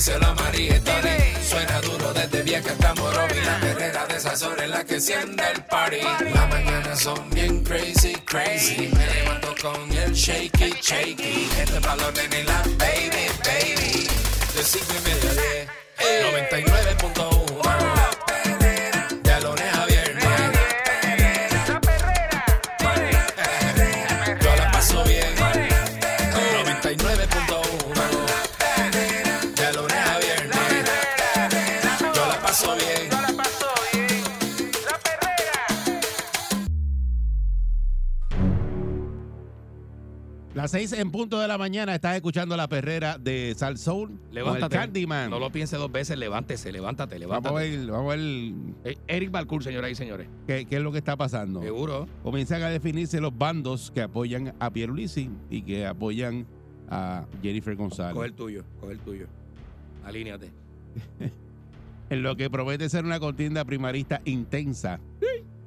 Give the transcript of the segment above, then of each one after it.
díselo a María. Suena duro desde vieja hasta Morovi. La perrera de esas horas la que enciende el party. Las mañanas son bien crazy, crazy. Me levanto con el shaky, shaky. Este balón en la baby, baby. De cinco y media a diez. 99.1 Las seis en punto de la mañana estás escuchando la perrera de Sal Soul. con el Levántate. Candyman. No lo piense dos veces, levántese, levántate, vamos a levántate. ver, vamos a ver Eh, Eric Balcour, señoras y señores. qué, qué es lo que está pasando. Seguro. Comienzan a definirse los bandos que apoyan a Pierluisi y que apoyan a Jennifer González. Coge el tuyo, coge el tuyo. Alíneate. En lo que promete ser una contienda primarista intensa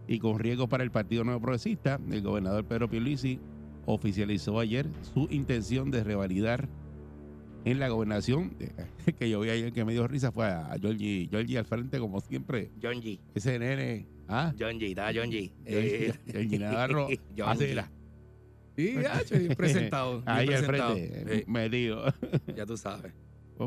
y con riesgos para el Partido Nuevo Progresista, el gobernador Pedro Pierluisi oficializó ayer su intención de revalidar en la gobernación, eh, que yo vi ayer que me dio risa, fue a Georgie, Georgie al frente, como siempre, John G. ese nene, ah, John G, está John G. Georgie, Georgie Navarro, John. Sí, bien presentado. bien ahí al presentado. frente, Sí, me digo, ya tú sabes.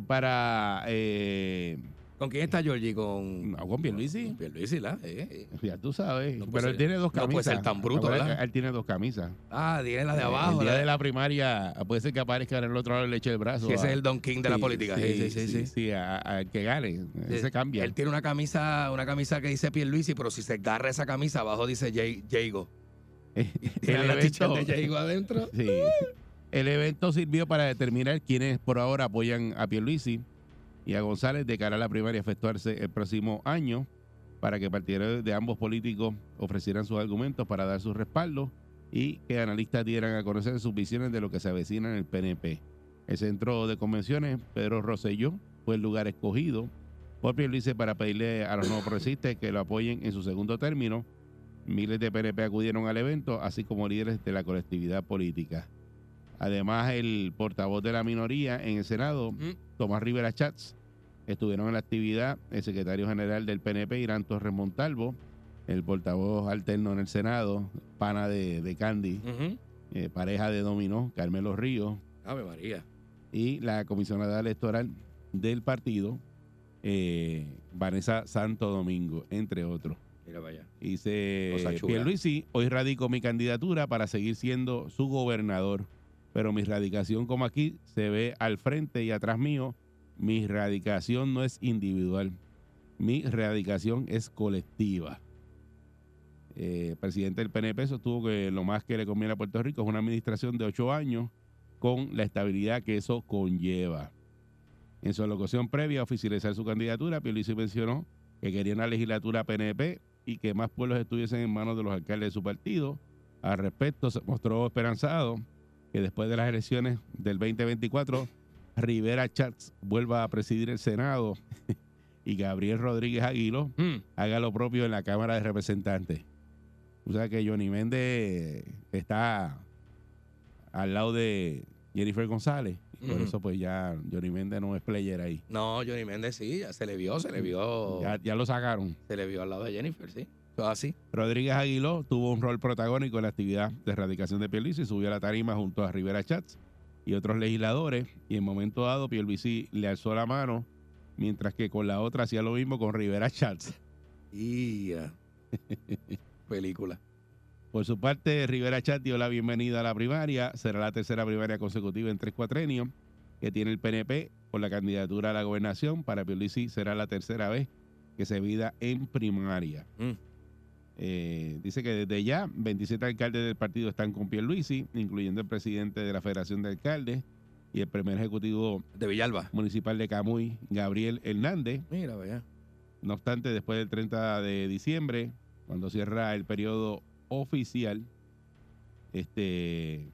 para, eh, ¿Con quién está Georgie? Con. no, con Pierluisi. Con Pierluisi, ¿la? Eh, eh. Ya tú sabes. No pero él ser- tiene dos no puede camisas. ser tan bruto, ¿verdad? que Él tiene dos camisas. Ah, tiene la de Eh, abajo. El día de la primaria puede ser que aparezca en el otro lado y le eche el brazo. Sí, ese a- es el Don King de la Sí, política. Sí, sí, sí. sí. a- al que gane. Ese cambia. Él tiene una camisa, una camisa que dice Pierluisi, pero si se agarra esa camisa, abajo dice Jago. el, Tiene la de Jago adentro. sí. el evento sirvió para determinar quiénes por ahora apoyan a Pierluisi y a González de cara a la primaria efectuarse el próximo año para que partidarios de ambos políticos ofrecieran sus argumentos para dar su respaldo y que analistas dieran a conocer sus visiones de lo que se avecina en el PNP. El centro de convenciones, Pedro Rosselló, fue el lugar escogido por Pierluisi para pedirle a los nuevos progresistas que lo apoyen en su segundo término. Miles de PNP acudieron al evento, así como líderes de la colectividad política. Además, el portavoz de la minoría en el Senado, Mm. Tomás Rivera Chats, estuvieron en la actividad el secretario general del PNP, Irán Torres Montalvo, el portavoz alterno en el Senado, pana de, de Candy, eh, pareja de Dominó, Carmelo Ríos, Ave María. y la comisionada electoral del partido, eh, Vanessa Santo Domingo, entre otros. Mira para allá. Dice. Pierluisi, hoy radico mi candidatura para seguir siendo su gobernador, pero mi radicación como aquí se ve al frente y atrás mío, mi radicación no es individual, mi radicación es colectiva. Eh, presidente del PNP sostuvo que lo más que le conviene a Puerto Rico es una administración de ocho años con la estabilidad que eso conlleva. En su alocución previa a oficializar su candidatura, Pierluisi mencionó que quería una legislatura PNP y que más pueblos estuviesen en manos de los alcaldes de su partido. Al respecto, se mostró esperanzado que después de las elecciones del 2024, Rivera Chats vuelva a presidir el Senado y Gabriel Rodríguez Aguilo Mm. haga lo propio en la Cámara de Representantes. O sea que Johnny Méndez está al lado de Jennifer González. Por eso pues ya Johnny Méndez no es player ahí. No, Johnny Méndez sí, ya se le vio, se le vio. Ya, ya lo sacaron. Se le vio al lado de Jennifer, sí. Así. Rodríguez Aguiló tuvo un rol protagónico en la actividad de erradicación de Pierluisi y subió a la tarima junto a Rivera Chats y otros legisladores y en momento dado Pierluisi le alzó la mano mientras que con la otra hacía lo mismo con Rivera Chats. Y. Película. Por su parte, Rivera Chat dio la bienvenida a la primaria. Será la tercera primaria consecutiva en tres cuatrenios que tiene el PNP por la candidatura a la gobernación. Para Pierluisi será la tercera vez que se vida en primaria. Mm. Eh, dice que desde ya 27 alcaldes del partido están con Pierluisi, incluyendo el presidente de la Federación de Alcaldes y el primer ejecutivo De Villalba. municipal de Camuy, Gabriel Hernández. Mira, vaya. No obstante, después del 30 de diciembre, cuando cierra el periodo oficial, este eh,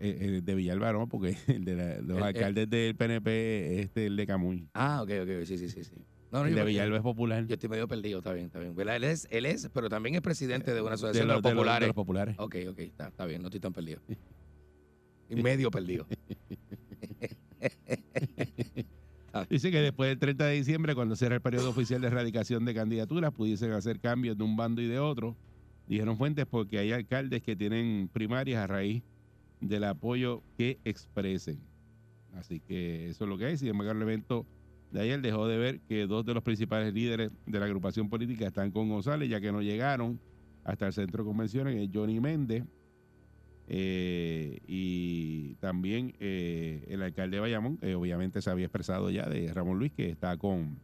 eh, de Villalba, no, porque el de la- los El- el- alcaldes del PNP es este, el de Camuy. Ah, ok, ok, sí, sí, sí. sí. No, no, el de Villalba es popular. yo estoy medio perdido, está bien, está bien. Él es, él es, pero también es presidente de una de, asociación de, los, los de los- de populares. los populares. Ok, ok, está, está bien, no estoy tan perdido. Y medio perdido. Dice que después del 30 de diciembre, cuando será el periodo oficial de erradicación de candidaturas, pudiesen hacer cambios de un bando y de otro. Dijeron fuentes porque hay alcaldes que tienen primarias a raíz del apoyo que expresen. Así que eso es lo que hay. Sin embargo, el evento de ayer dejó de ver que dos de los principales líderes de la agrupación política están con González, ya que no llegaron hasta el centro de convenciones, es Johnny Méndez. eh, y también eh, el alcalde de Bayamón, que obviamente se había expresado ya de Ramón Luis, que está con,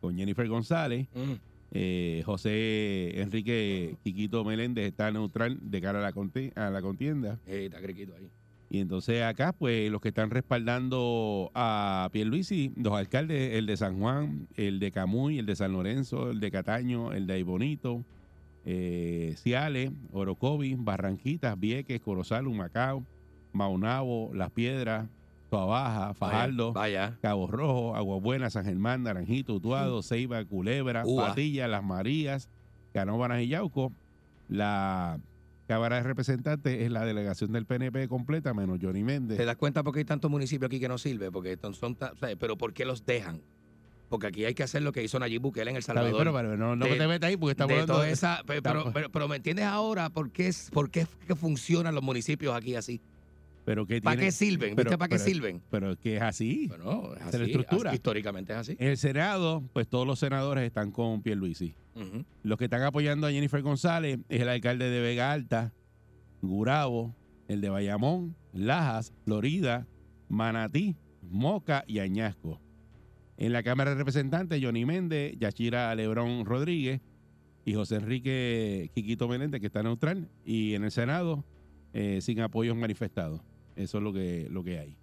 con Jennifer González. Mm. Eh, José Enrique Quiquito Meléndez está neutral de cara a la, conti- a la contienda. Está criquito ahí. Y entonces acá, pues, los que están respaldando a Pierluisi, los alcaldes, el de San Juan, el de Camuy, el de San Lorenzo, el de Cataño, el de Aybonito, eh, Ciales, Orocovi, Barranquitas, Vieques, Corozal, Humacao, Maunabo, Las Piedras, Tuabaja, Fajardo, Vaya. Cabo Rojo, Agua Buena, San Germán, Naranjito, Utuado, Ceiba, Culebra. Patilla, Las Marías, Canóvanas y Yauco. La Cámara de Representantes es la delegación del PNP completa, menos Johnny Méndez. ¿Te das cuenta por qué hay tantos municipios aquí que no sirve? Porque son, pero ¿por qué los dejan? Porque aquí hay que hacer lo que hizo Nayib Bukele en El Está Salvador. pero, pero no, no De- te metas ahí porque estamos de toda esa, pe- pero, pero, me entiendes ahora por qué, es- por qué es que funcionan los municipios aquí así. Pero ¿qué ¿Para qué sirven? pero- ¿Viste para qué sirven? Pero es que es así. Bueno, es es la así, estructura. así, históricamente es así. En el Senado, pues todos los senadores están con Pierluisi. Ujú. Los que están apoyando a Jennifer González es el alcalde de Vega Alta, Gurabo, el de Bayamón, Lajas, Florida, Manatí, Moca y Añasco. En la Cámara de Representantes, Johnny Méndez, Yachira Lebrón Rodríguez y José Enrique Quiquito Meléndez, que está neutral. Y en el Senado, eh, sin apoyos manifestados. Eso es lo que, lo que hay.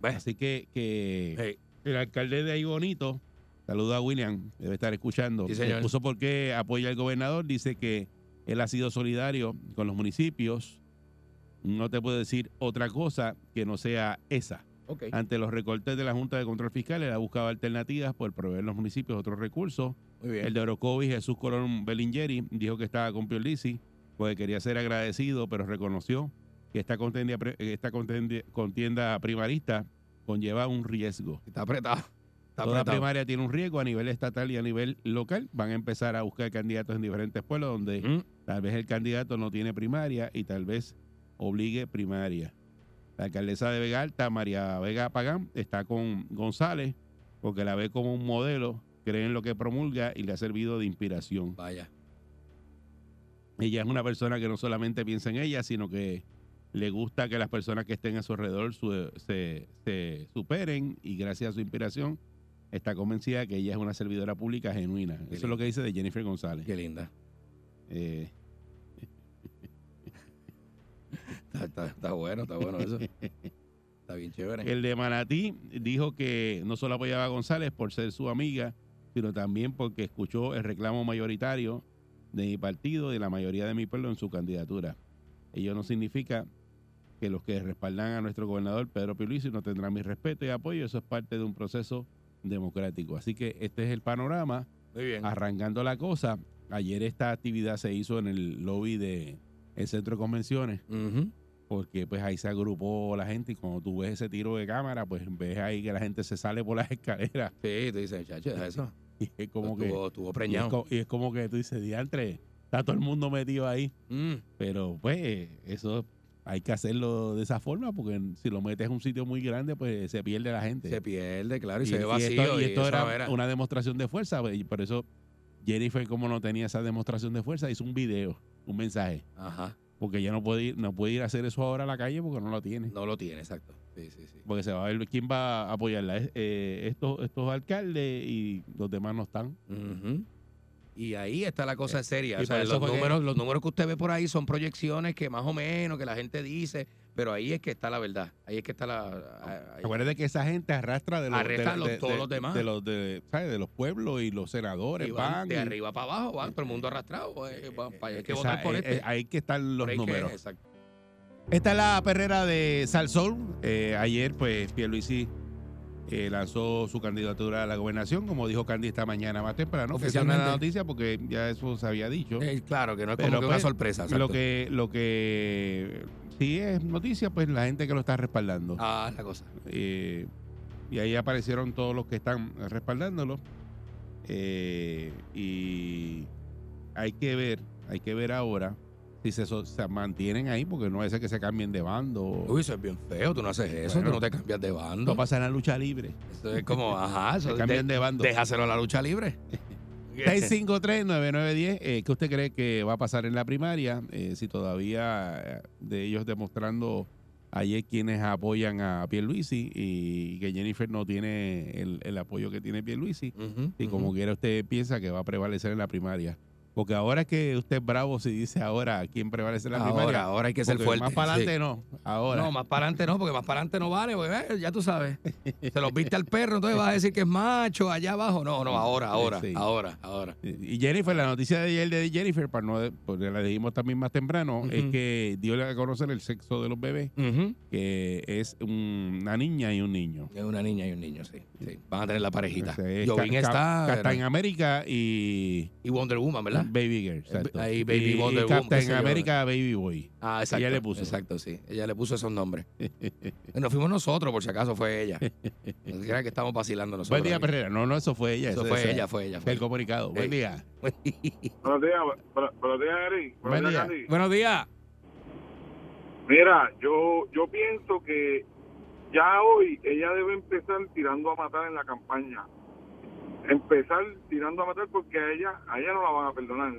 Bueno, Así que, que hey, el alcalde de ahí bonito, saluda a William, debe estar escuchando. Sí, señor. Puso por qué apoya al gobernador, dice que él ha sido solidario con los municipios. No te puedo decir otra cosa que no sea esa. Ante los recortes de la Junta de Control Fiscal, él ha buscado alternativas por proveer a los municipios otros recursos. Muy bien. El de Orocovis, Jesús Colón Belingeri, dijo que estaba con Pierluisi porque quería ser agradecido, pero reconoció que esta contienda, esta contienda, contienda primarista conlleva un riesgo. Está apretado. Está Toda apretado. primaria tiene un riesgo a nivel estatal y a nivel local. Van a empezar a buscar candidatos en diferentes pueblos donde Mm. tal vez el candidato no tiene primaria y tal vez obligue primaria. La alcaldesa de Vega Alta, María Vega Pagán, está con González porque la ve como un modelo, cree en lo que promulga y le ha servido de inspiración. Vaya. Ella es una persona que no solamente piensa en ella, sino que le gusta que las personas que estén a su alrededor su- se, se superen y gracias a su inspiración está convencida que ella es una servidora pública genuina. Eso es lo que dice de Jennifer González. Qué linda. Eh, Está, está- está bueno, está bueno eso. Está bien chévere. el de Manatí dijo que no solo apoyaba a González por ser su amiga, sino también porque escuchó el reclamo mayoritario de mi partido y de la mayoría de mi pueblo en su candidatura. Ello no significa que los que respaldan a nuestro gobernador Pedro Pierluisi no tendrán mi respeto y apoyo. Eso es parte de un proceso democrático. Así que este es el panorama. Muy bien. Arrancando la cosa, ayer esta actividad se hizo en el lobby de el centro de convenciones porque pues ahí se agrupó la gente y cuando tú ves ese tiro de cámara, pues ves ahí que la gente se sale por las escaleras Sí, tú dices, chacho, eso. y es como que estuvo, estuvo y es, preñado. y es como que tú dices, diantre, está todo el mundo metido ahí, Mm. pero pues eso hay que hacerlo de esa forma porque si lo metes en un sitio muy grande, pues se pierde la gente. Se pierde, claro, y, Y- se ve vacío. esto, y esto era una demostración de fuerza, pues, y por eso Jennifer, como no tenía esa demostración de fuerza, hizo un video, un mensaje, Ajá. porque ella no puede ir, no puede ir a hacer eso ahora a la calle porque no lo tiene. No lo tiene, exacto. Sí, sí, sí. Porque se va a ver quién va a apoyarla. Eh, estos, estos alcaldes y los demás no están. Ujú. Y ahí está la cosa seria. y O sea, los fue que- números, los números que usted ve por ahí son proyecciones que más o menos, que la gente dice, Pero ahí es que está la verdad. Ahí es que está la. ahí- Acuérdate que esa gente arrastra de los, Arrestan de, los- de- todos de- los demás. De los, de, ¿sabes? de los pueblos y los senadores y van van. de y- arriba para abajo, van todo el mundo arrastrado. eh, va- pa- hay que esa- votar por eh, este. eh, ahí que están los que- números. exacto. Esta es la perrera de Salsol. Eh, ayer, pues, Pierluisi eh, lanzó su candidatura a la gobernación, como dijo Candy esta mañana más temprano. Que no es la Oficialmente. noticia porque ya eso se había dicho. Eh, claro, que no es Pero, como que una pues, sorpresa. exacto. Lo que, lo que sí es noticia, pues la gente que lo está respaldando. Ah, la cosa. Eh, y ahí aparecieron todos los que están respaldándolo. Eh, y hay que ver, hay que ver ahora si se, so- se mantienen ahí, porque no es que se cambien de bando. Uy, eso es bien feo. Tú no haces eso. Bueno. tú no te cambias de bando. no pasa en la lucha libre. Eso es como, ajá. Eso Se cambian de- de bando. Déjaselo a la lucha libre. 653-9910, eh, ¿qué usted cree que va a pasar en la primaria? Eh, si todavía eh, de ellos demostrando ayer quienes apoyan a Pierluisi y que Jennifer no tiene el, el apoyo que tiene Pierluisi. Ujú, Y como quiera usted piensa que va a prevalecer en la primaria. Porque ahora es que usted es bravo si dice ahora quién prevalece en la ahora, primaria. ahora hay que ser fuerte. Más para sí. adelante no. Ahora. No, más para adelante no, porque más para adelante no vale, porque eh, ya tú sabes. Se los viste al perro, entonces vas a decir que es macho allá abajo. No, no, ahora, ahora, Sí. ahora, ahora. Y Jennifer, la noticia de ayer de Jennifer, para no, porque la dijimos también más temprano, es Ujú. que dio a conocer el sexo de los bebés, que es un- una niña y un niño. Es una niña y un niño, sí. sí. Van a tener la parejita. Es Ca- está. Ca- Captain América y y Wonder Woman, ¿verdad? Baby Girl. exacto. ahí Baby y, y Wonder Woman, qué Captain. América Baby Boy. Ah, exacto. Ella le puso. Exacto, sí. Ella le puso esos nombres. no fuimos nosotros, por si acaso fue ella. No que estamos vacilando nosotros. Buen día. Perrera. No, no, eso fue ella. Eso fue ella, fue ella. fue Fue el comunicado. Buen día. Buenos días, bu- buenos días, Eric. Buen Buenos día. días. Buenos días. Mira, yo yo pienso que ya hoy ella debe empezar tirando a matar en la campaña. Empezar tirando a matar porque a ella, a ella no la van a perdonar.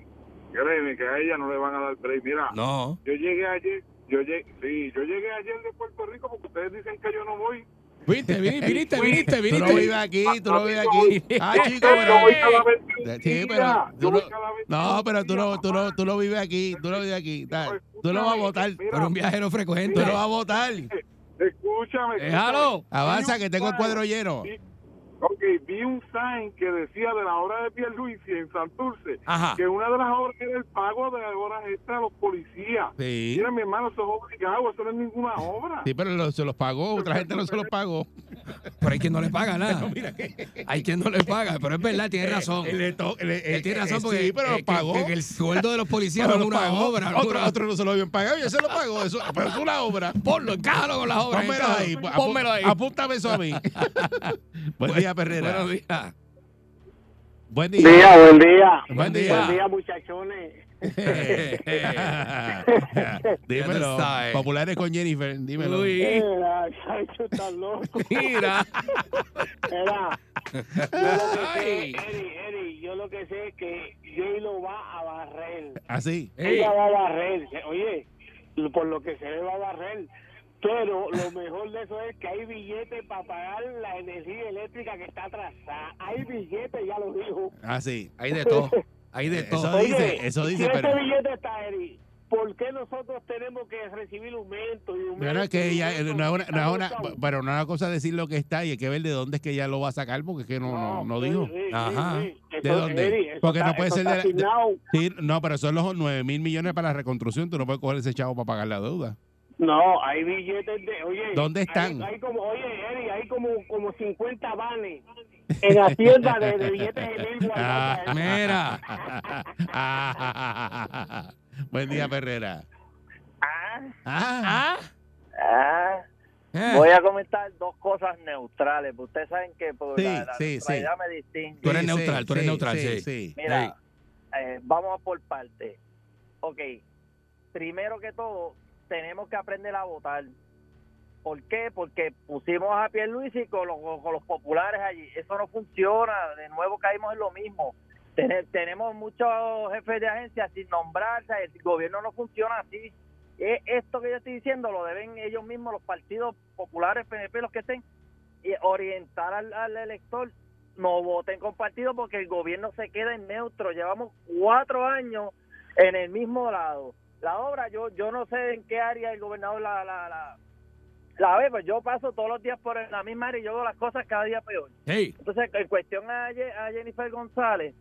Créeme que a ella no le van a dar break. Mira, No. yo llegué ayer, yo llegué, sí, yo llegué ayer de Puerto Rico porque ustedes dicen que yo no voy. Viste, viniste, viniste, viniste, Tú no viniste. vives aquí, tú no vives aquí. Ah, chico, pero... voy cada vez que un Sí, pero tú no- pero tú no, tú no, tú no vives aquí, tú no vives aquí. ta- Tú no vas a votar, Pero un viajero frecuente. tú no vas a votar. Escúchame. Déjalo. Avanza, que tengo el cuadro lleno. Ok, vi un sign que decía de la hora de Pierluisi en Santurce Ajá. que una de las horas era el pago de horas extras a los policías. Sí, Mira, mi hermano, eso es obligado, eso no es ninguna obra. sí, pero lo- se los pagó, otra gente no se los pagó. Pero hay quien no le paga nada. Hay quien no le paga, pero es verdad, tiene razón. Él, él- Él tiene razón eh, porque sí, pero eh, lo pagó. que, que el sueldo de los policías no es una pagó. obra. Otro, una- otro no se lo habían pagado, yo se lo pagó. Eso, pero es una obra. Ponlo, encájalo con las obras. Pónmelo ahí. Pónmelo ahí. Apúntame eso a mí. Buen día, Perrera. Buenos días. Buen día. día, buen día. Buen día. Buen día, muchachones. dímelo. está. Populares con Jennifer, dímelo. Uy, Mira, Chacho, estás loco. mira. Mira, yo lo que sé, Ay. Eri, Eri, yo lo que sé es que Jay lo va a barrer. Así. Ey, Ella va a barrer. Oye, por lo que se ve va a barrer. Pero lo mejor de eso es que hay billetes para pagar la energía eléctrica que está atrasada. Hay billetes, ya lo dijo. Así. hay de todo. Hay de Eso todo. dice, eso si dice, ese pero. billete está, Eri, ¿por qué nosotros tenemos que recibir aumento? Y aumento Bueno, es que aumento? no es una, no es una- Estamos- pero no es una cosa decir lo que está y hay que ver de dónde es que ella lo va a sacar porque es que no, no, no sí, dijo. sí, sí, Ajá. sí. ¿De Eso, dónde? Eri, eso Porque no puede eso ser de la- de-. Sí, no, pero son los 9 mil millones para la reconstrucción. Tú no puedes coger ese chavo para pagar la deuda. No, hay billetes de, oye. ¿Dónde están? Hay, hay como, oye, Eri, hay como, como 50 vanes en la tienda de, de billetes de mil guardados. Mira. Buen día, Perrera. Ah, Ah, ah. Eh, Voy a comentar dos cosas neutrales. porque Ustedes saben que por Sí, la, la sí, sí. me distingue. Tú eres sí, neutral, sí, tú eres sí, neutral, sí. sí. sí. Mira, eh, vamos por parte. Ok, primero que todo, tenemos que aprender a votar. ¿Por qué? Porque pusimos a Pierluisi con los, con los populares allí. Eso no funciona. De nuevo caímos en lo mismo. Tene- tenemos muchos jefes de agencia sin nombrarse. El gobierno no funciona así. E- Esto que yo estoy diciendo lo deben ellos mismos, los partidos populares, PNP, los que estén, y orientar al, al elector. No voten con partido porque el gobierno se queda en neutro. Llevamos cuatro años en el mismo lado. La obra, yo yo no sé en qué área el gobernador la, la, la, la ve, pues yo paso todos los días por la misma área y yo veo las cosas cada día peor. Hey, Entonces, en cuestión a, a Jennifer González,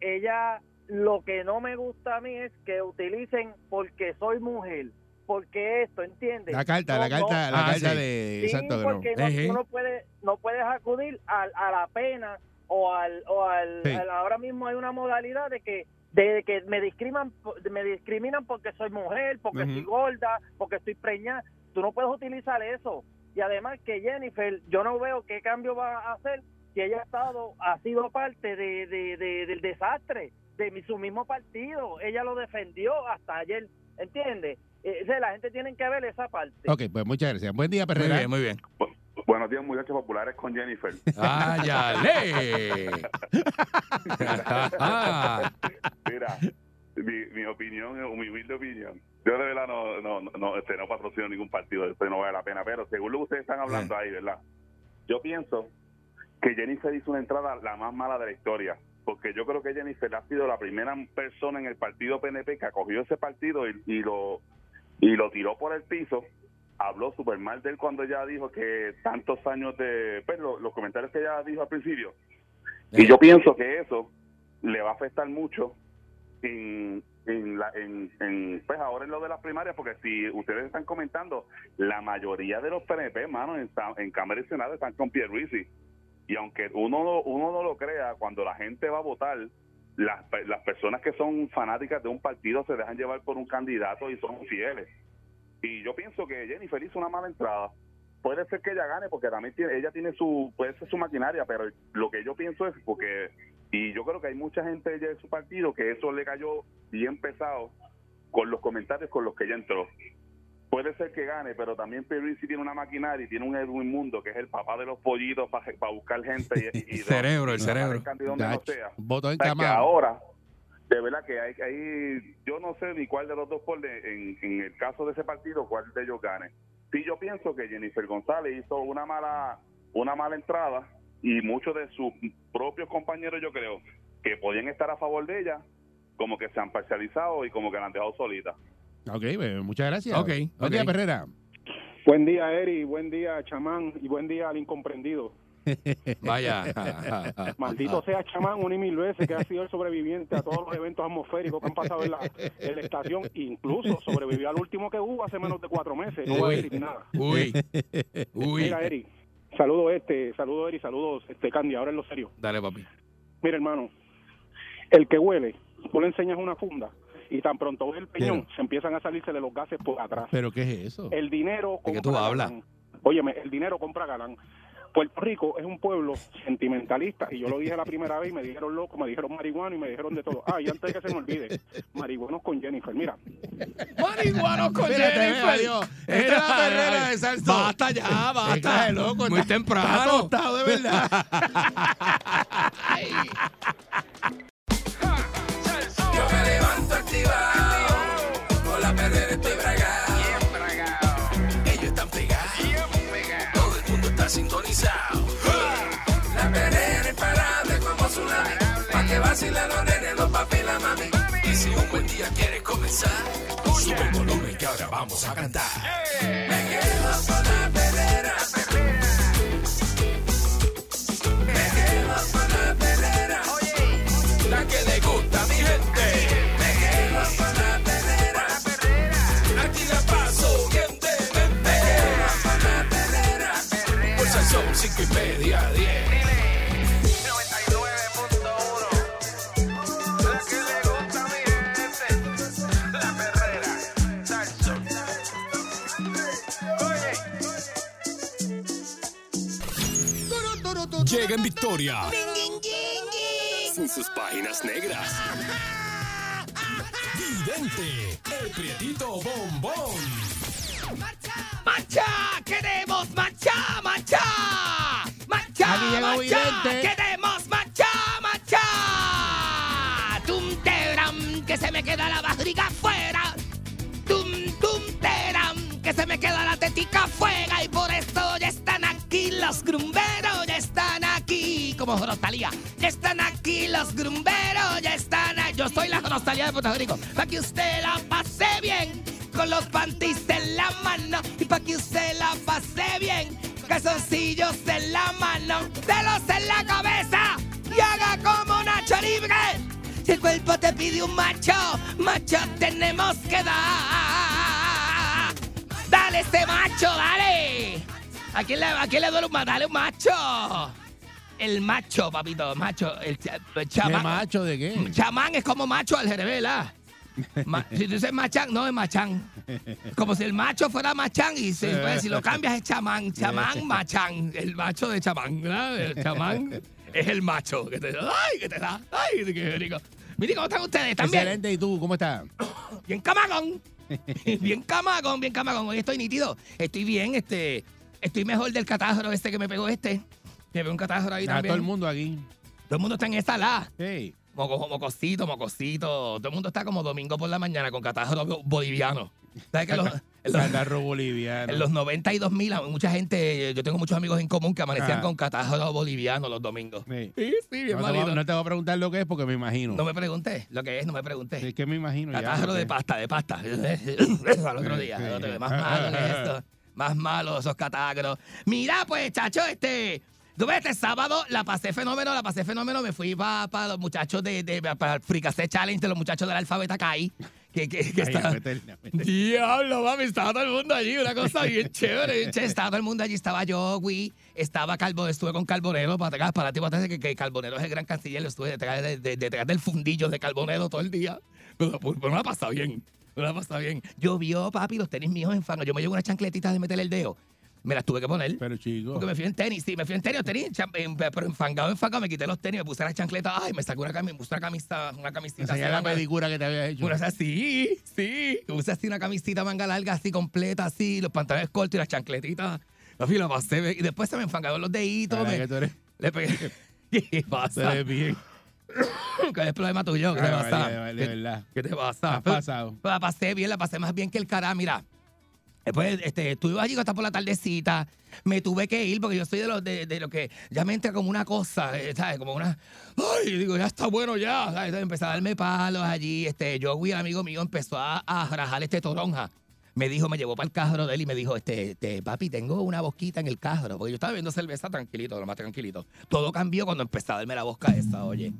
ella lo que no me gusta a mí es que utilicen porque soy mujer, porque esto, ¿entiendes? La carta, No, la carta, no. la Ah, carta sí. de. Sí, exacto, porque no, no puedes, no puedes acudir al- a, la pena o al, o al, Sí. al- ahora mismo hay una modalidad de que de que me discriminan me discriminan porque soy mujer, porque Ujú. soy gorda, porque estoy preñada. Tú no puedes utilizar eso. Y además que Jennifer, yo no veo qué cambio va a hacer si ella ha estado ha sido parte de, de- de- del desastre de mi- su mismo partido. Ella lo defendió hasta ayer, ¿entiendes? Eh, o sea, la gente tiene que ver esa parte. Ok, pues muchas gracias. Buen día, muy Perrera. bien, muy bien. Buenos días, muchachos populares con Jennifer. ¡Áyale! Mira, mi, mi opinión, mi humilde opinión. Yo de verdad no, no, no, este, no patrocino ningún partido, esto no vale la pena, pero según lo que ustedes están hablando ahí, ¿verdad? Yo pienso que Jennifer hizo una entrada la más mala de la historia, porque yo creo que Jennifer ha sido la primera persona en el partido PNP que acogió ese partido y, y lo y lo tiró por el piso. Habló súper mal de él cuando ella dijo que tantos años de... Pues lo- los comentarios que ella dijo al principio. Y yo pienso que eso le va a afectar mucho en, en, la, en, en, pues ahora en lo de las primarias, porque si ustedes están comentando, la mayoría de los PNP, hermano, en, en Cámara y Senado están con Pierluisi. Y aunque uno, no- uno no lo crea, cuando la gente va a votar, las, las personas que son fanáticas de un partido se dejan llevar por un candidato y son fieles. Y yo pienso que Jennifer hizo una mala entrada. Puede ser que ella gane porque también tiene, ella tiene su, puede ser su maquinaria, pero lo que yo pienso es porque, y yo creo que hay mucha gente de su partido que eso le cayó bien pesado con los comentarios con los que ella entró. Puede ser que gane, pero también Pierluisi tiene una maquinaria y tiene un Edwin Mundo, que es el papá de los pollitos para buscar gente y, y Cerebro, el y cerebro. el candidato donde no Gacho. sea. Voto O sea, que ahora, de verdad que hay, hay, yo no sé ni cuál de los dos por en, en el caso de ese partido, cuál de ellos gane. Sí, yo pienso que Jennifer González hizo una mala, una mala entrada y muchos de sus propios compañeros, yo creo, que podían estar a favor de ella, como que se han parcializado y como que la han dejado solita. Ok, pues, muchas gracias. Ok, Buen ok. día, Perrera. Buen día, Eri. Buen día, chamán. Y buen día al incomprendido. Vaya. Maldito sea chamán una y mil veces que ha sido el sobreviviente a todos los eventos atmosféricos que han pasado en la, en la estación. Incluso sobrevivió al último que hubo hace menos de cuatro meses. No voy a decir nada. Uy. Uy. Mira, Eri. Saludos, este. Saludos, Eri. Saludos, este, Candy. Ahora en lo serio. Dale, papi. Mira, hermano. El que huele, tú le enseñas una funda y tan pronto ve el peñón, Pero- se empiezan a salirse de los gases por atrás. ¿Pero qué es eso? El dinero ¿De qué compra tú hablas? Óyeme, el dinero compra galán. Puerto Rico es un pueblo sentimentalista y yo lo dije la primera vez y me dijeron loco, me dijeron marihuano y me dijeron de todo. Ah, y antes de que se me olvide, marihuanos con Jennifer. Mira, Marihuanos con Espérate, Jennifer. Esta es la perrera de Salsón. Basta ya, basta. De loco, Muy está- temprano. está tostado, de verdad. comenzar, sube el volumen que ahora vamos a cantar. Me quedo con la perrera, En victoria. Sin sus páginas negras. Vidente, el prietito bombón. ¡Mancha! ¡Queremos mancha, mancha! ¡Mancha, Aquí llegó mancha! Vidente. ¡Queremos mancha, mancha! ¡Tum, teram, que se me queda la barriga afuera! ¡Tum, tum, teram, que se me queda la tetica afuera! Por ya están aquí los grumberos, ya están aquí. Yo soy la Rosalía de Puerto Rico. Para que usted la pase bien, con los panties en la mano. Y para que usted la pase bien, calzoncillos en la mano, dedos en la cabeza y haga como Nacho Libre. Si el cuerpo te pide un macho, macho tenemos que dar. Dale ese macho, dale. ¿A quién le, a le duele un macho? Dale un macho. El macho, papito, macho. El, cha- el ¿Qué chamán. macho de qué? Chamán es como macho al ¿verdad? Ma- si tú dices machán, no es machán. Como si el macho fuera machán y si, pues, si lo cambias es chamán, chamán, machán. El macho de chamán, ¿verdad? El chamán es el macho que te ¡Ay, que te da! ¡Ay, qué rico! Mire, ¿cómo están ustedes? ¿Están bien? Excelente, ¿y tú cómo estás? Bien camagón. bien camagón, bien camagón. Hoy estoy nítido. Estoy bien, este. Estoy mejor del catájaro este que me pegó este. Me pegó un catájaro ahí también. todo el mundo aquí. Todo el mundo está en esta la. Moco, mocosito, mocosito. Todo el mundo está como domingo por la mañana con catájaro bo- boliviano. ¿Sabes que los, en, los, Catarro boliviano. en los 92 mil, mucha gente, yo tengo muchos amigos en común que amanecían Ajá. con catájaro boliviano los domingos. Sí. Sí, sí, bien No te, voy, malito. no te voy a preguntar lo que es porque me imagino. No me pregunté lo que es, no me pregunté. Es que me imagino. Catájaro de pasta, de pasta. Al otro día, Sí, al otro sí. día. Más malo que esto. Más malo esos catácaros. Mira, pues, chacho, este. Tú ves, este sábado la pasé fenómeno, la pasé fenómeno. Me fui para los muchachos de, de para el Fricacé Challenge de los muchachos del Alfabeta Kai. Que, que, que Ay. Diablo, mami, estaba todo el mundo allí, una cosa bien chévere, bien chévere. Estaba todo el mundo allí, estaba yo, güey, estaba Calvo, estuve con Carbonero para atrás, para ti, para atrás, que, que Carbonero es el gran canciller, estuve detrás, de- de- detrás del fundillo de Carbonero todo el día. Pero, pero me la pasado bien, me la pasado bien. Llovió, papi, los tenis míos en fango. Yo me llevo unas chancletitas de meterle el dedo. Me las tuve que poner. Pero chico. Porque me fui en tenis, sí, me fui en tenis, tenis, en- pero enfangado, enfangado, me quité los tenis, me puse las chancletas, ay, me saqué una, cami- me puse una camisa, una camisita. Enseñar así, la pedicura que te había hecho. una así, sí. Usé así una camisita manga larga, así completa, así, los pantalones cortos y las chancletitas. La pasé. Y después se me enfangaron los deditos. Ay, me- que tú eres- le pegué. ¿Qué pasa? eres bien. ¿Qué es el problema tuyo? ¿Qué te Ay, pasa? vale, vale, de ¿Qué- verdad. ¿Qué te pasa? Has pasado. la pasé bien, la pasé más bien que el cara. Mira, después este, estuve allí hasta por la tardecita. Me tuve que ir porque yo soy de los de, de que ya me entra como una cosa, eh, ¿sabes? Como una. Ay, digo, ya está bueno ya. ¿sabes? Empecé a darme palos allí. Este, yo, el amigo mío, empezó a, a rajar este toronja. Me dijo, me llevó para el carro de él y me dijo, este, este, papi, tengo una bosquita en el carro. Porque yo estaba bebiendo cerveza tranquilito, lo más tranquilito. Todo cambió cuando empecé a darme la bosca esa, oye.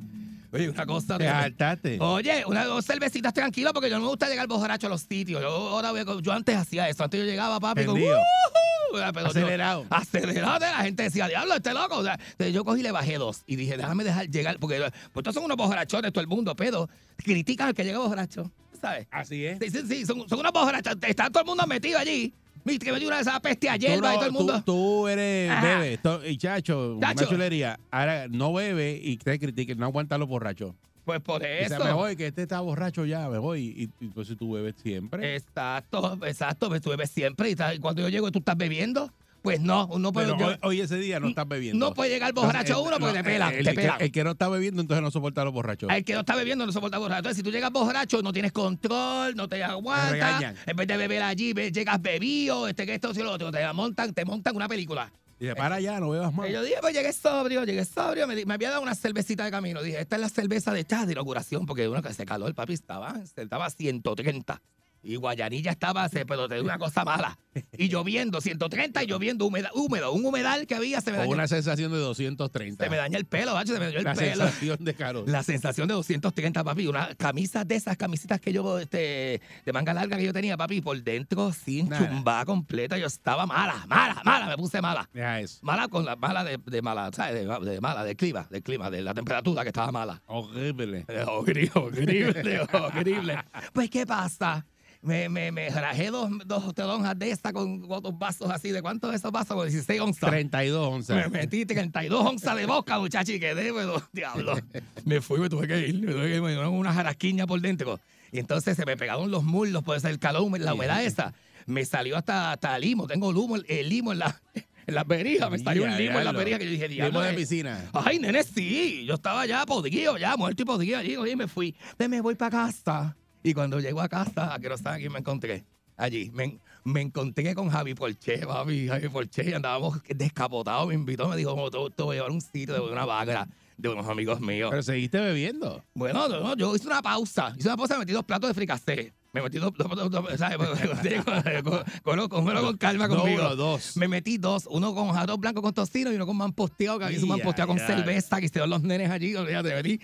Oye, una cosa. Te hartaste. Oye, unas dos cervecitas tranquilo porque yo no me gusta llegar borracho a los sitios. Yo, ahora, yo antes hacía eso. Antes yo llegaba, papi, con. "Woohoo", pero yo- Acelerado. acelerado. La gente decía, diablo, este loco. O sea, yo cogí y le bajé dos. Y dije, déjame dejar llegar. Porque pues, todos son unos borrachones, todo el mundo, pero critican al que llega borracho. ¿Sabes? Así es. Sí, sí, sí, son, son unos borrachos. Está todo el mundo metido allí. Viste que me dio una de esas peste a Tú, hierba y no- todo el tú- mundo. tú eres Ajá. bebe. to- y chacho, Chacho. una chulería. Ahora no bebe y te critique, no aguanta los borrachos. Pues por Dice, eso. me voy, que este está borracho ya, me voy. Y, y pues si tú bebes siempre. Exacto, exacto. Pues tú bebes siempre y cuando yo llego tú estás bebiendo. Pues no, uno puede. Pero yo- hoy, hoy ese día no estás bebiendo. no puede llegar borracho Entonces, uno porque te pelan, el, te que- pelan. el que no está bebiendo, entonces no soporta a los borrachos. El que no está bebiendo no soporta borracho. Entonces, si tú llegas borracho, no tienes control, no te aguantas. En vez de beber allí, llegas bebido, este que esto, y lo otro. Te la montan, te montan una película. Dice, para allá, no bebas más. Y yo dije, pues llegué sobrio, llegué sobrio. Me, había dado una cervecita de camino. Dije, esta es la cerveza de, chas, de inauguración, porque uno que hace calor, el papi estaba, estaba a 130. Y Guayanilla estaba, pero te dio una cosa mala. Y lloviendo, 130 y lloviendo húmedo, húmedo. Un humedal que había, se me dañó, una sensación de 230. se me daña el pelo, macho, se me dañó el La pelo. sensación de caro. La sensación de 230, papi. Una camisa de esas camisitas que yo, este, de manga larga que yo tenía, papi, por dentro, sin Nada. chumba completa. Yo estaba mala, mala, mala, me puse mala. Deja eso. Mala con la mala de, de mala, ¿sabes? De, de mala, del clima, del clima, de la temperatura que estaba mala. Horrible. Eh, Horrible, horrible, horrible. Pues, ¿qué pasa? Me, me, me rajé dos, dos telonjas de esta con otros vasos así. ¿De cuántos de esos vasos? Con 16 onzas. 32 Me onzas. metí 32 onzas de boca, muchacho, y quedé, pero, diablo. Me fui, me tuve que ir, me tuve que ir, me dieron una jarasquiña por dentro. Y entonces se me pegaron los muslos, pues el calor, la humedad esa. Me salió hasta, hasta limo, tengo limo, el limo en la, en las berijas, me salió un limo en la diablo. berija que yo dije, diablo. Limo de eh, piscina. Ay, nene, sí. Yo estaba ya podrido, ya muerto y podrido allí. Oye, me fui. Me voy para casa. Y cuando llego a casa, a que no saben quién me encontré. allí. Me, me encontré con Javi Porche, papi, Javi Porche, y andábamos descapotados, me invitó, me dijo, te, te voy a llevar un sitio de una vagra de unos amigos míos. Pero seguiste bebiendo. Bueno, no, no, yo hice una pausa. Hice una pausa, me metí dos platos de fricasé. Me metí dos, dos- dos- dos- ¿sabes? Con- con- calma conmigo. dos. Me metí dos, uno con arroz blanco con tocino y uno con manposteado, que hice un Ya, manposteado con cerveza, que hicieron los nenes allí, olvídate, me metí,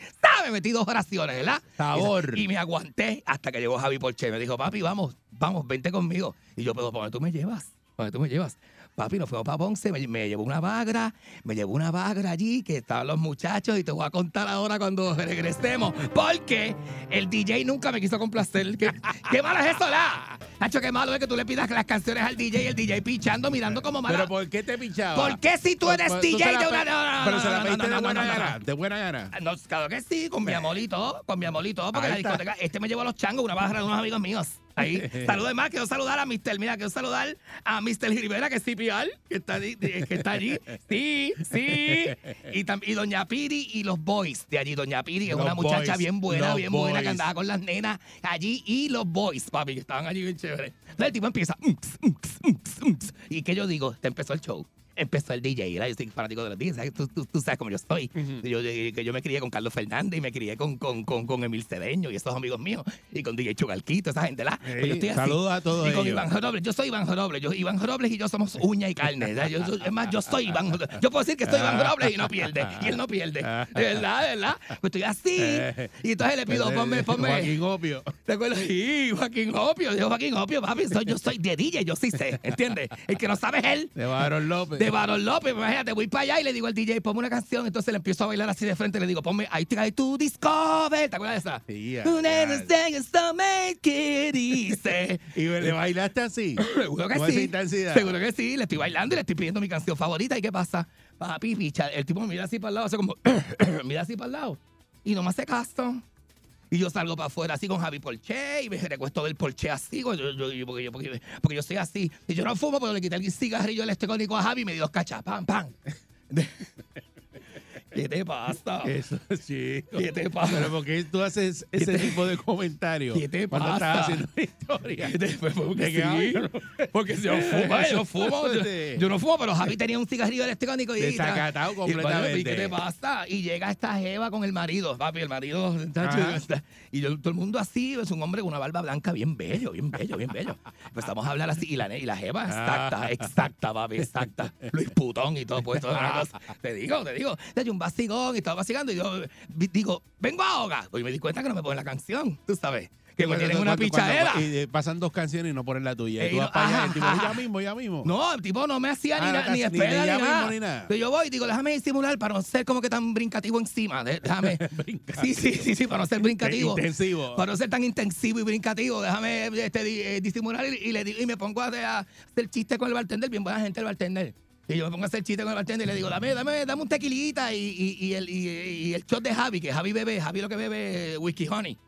me metí dos oraciones, ¿verdad? Sabor. Y me aguanté hasta que llegó Javi Porche. Me dijo, papi, vamos, vamos, vente conmigo. Y yo, pero ¿para dónde tú me llevas? ¿Para dónde tú me llevas? Papi, nos fuimos para Ponce, me, me llevó una bagra, me llevó una bagra allí, que estaban los muchachos, y te voy a contar ahora cuando regresemos. Porque el DJ nunca me quiso complacer. ¿Qué, qué malo es eso, la? Nacho, qué malo es que tú le pidas las canciones al DJ y el DJ pichando, mirando como malo. ¿Pero por qué te pichaba? ¿Por qué si tú eres Pues, DJ se la de una... no, no, Pero se la pediste de buena gana. De buena gana. No, claro que sí, con mi amolito, con mi amolito, porque la discoteca, este me llevó a los changos, una barra de unos amigos míos. Ahí, saludos más, quiero saludar a Mr. Mira, quiero saludar a Mr. Rivera, que es CPR, que está, allí, que está allí. Sí, sí. Y, y Doña Piri y los boys de allí. Doña Piri, que es una muchacha bien buena, bien buena, que andaba con las nenas allí. Y los boys, papi, que estaban allí bien chéveres. Entonces el tipo empieza, y que yo digo, te empezó el show. Empezó el DJ, ¿verdad? yo soy fanático de los DJs. Tú, tú- tú sabes cómo yo estoy. yo, yo- me crié con Carlos Fernández y me crié con, con, con, con Emil Cedeño y esos amigos míos, y con DJ Chugalquito, esa gente, ¿la? Pues estoy así. saludos a todos Y con ellos. Iván Robles, yo soy Iván Robles, yo, Iván Robles y yo somos uña y carne. Yo, es más, yo soy Iván Yo puedo decir que soy Iván Robles y no pierde, y él no pierde, de verdad, de verdad. Pues estoy así, y entonces le pido, ponme, ponme. Joaquín Opio. ¿Te acuerdas? Sí, Joaquín Opio. Yo, Joaquín Opio, papi, soy, yo soy de DJ, yo sí sé, ¿entiendes? El que no sabe es él. De Barón López. De Barón López, imagínate, voy para allá y le digo al DJ, ponme una canción, entonces le empiezo a bailar así de frente le digo, ponme I try to discover, ¿te acuerdas de esa? Sí, make it easy. ¿Y le bailaste así? Seguro que Con sí. Seguro que sí. Le estoy bailando y le estoy pidiendo mi canción favorita. ¿Y qué pasa? Papi, picha, el tipo me mira así para el lado, hace como, mira así para el lado. Y no me hace caso. Y yo salgo para afuera así con Javi Porche y me recuesto del Porche así, yo, yo- porque, yo, porque, porque yo soy así. Y yo no fumo, pero le quité el cigarrillo electrónico a Javi y me dio cachas, pam, pam. ¿Qué te pasa? Eso, sí. ¿Qué te pasa? Pero ¿por qué tú haces ¿Qué ese te- tipo de comentarios? ¿Qué te Cuando pasa? estás haciendo historia. ¿Qué te- porque sí. Porque si yo fumo, yo fumo. Yo, yo no fumo, pero Javi tenía un cigarrillo electrónico y. Desacatado completamente. ¿Y qué te pasa? Y llega esta jeva con el marido, papi, el marido. Ajá. Y yo, todo el mundo así, es un hombre con una barba blanca bien bello, bien bello, bien bello. Empezamos a hablar así, y la, y la jeva exacta, exacta, papi, exacta. Luis Putón y todo puesto. Te digo, te digo. Hay un vacigón y estaba vacilando y yo digo, vengo ahoga. Y me di cuenta que no me ponen la canción, tú sabes. Que me tienen una pichadera. Y eh, pasan dos canciones y no ponen la tuya. Eh, y tú vas para allá el tipo, ya mismo, ya mismo. No, el tipo no me hacía Ah, ni, ni espera ni nada. Entonces yo voy y digo, déjame disimular para no ser como que tan brincativo encima. Déjame. sí, sí, sí, sí, para no ser brincativo. Intensivo. Para no ser tan intensivo y brincativo, déjame este, eh, disimular y, le digo, y me pongo a, a hacer chiste con el bartender, bien buena gente el bartender. Y yo me pongo a hacer chiste con el bartender y le digo, dame, dame, dame un tequilita y, y, y el, y, y el shot de Javi, que Javi bebe, Javi lo que bebe whisky honey.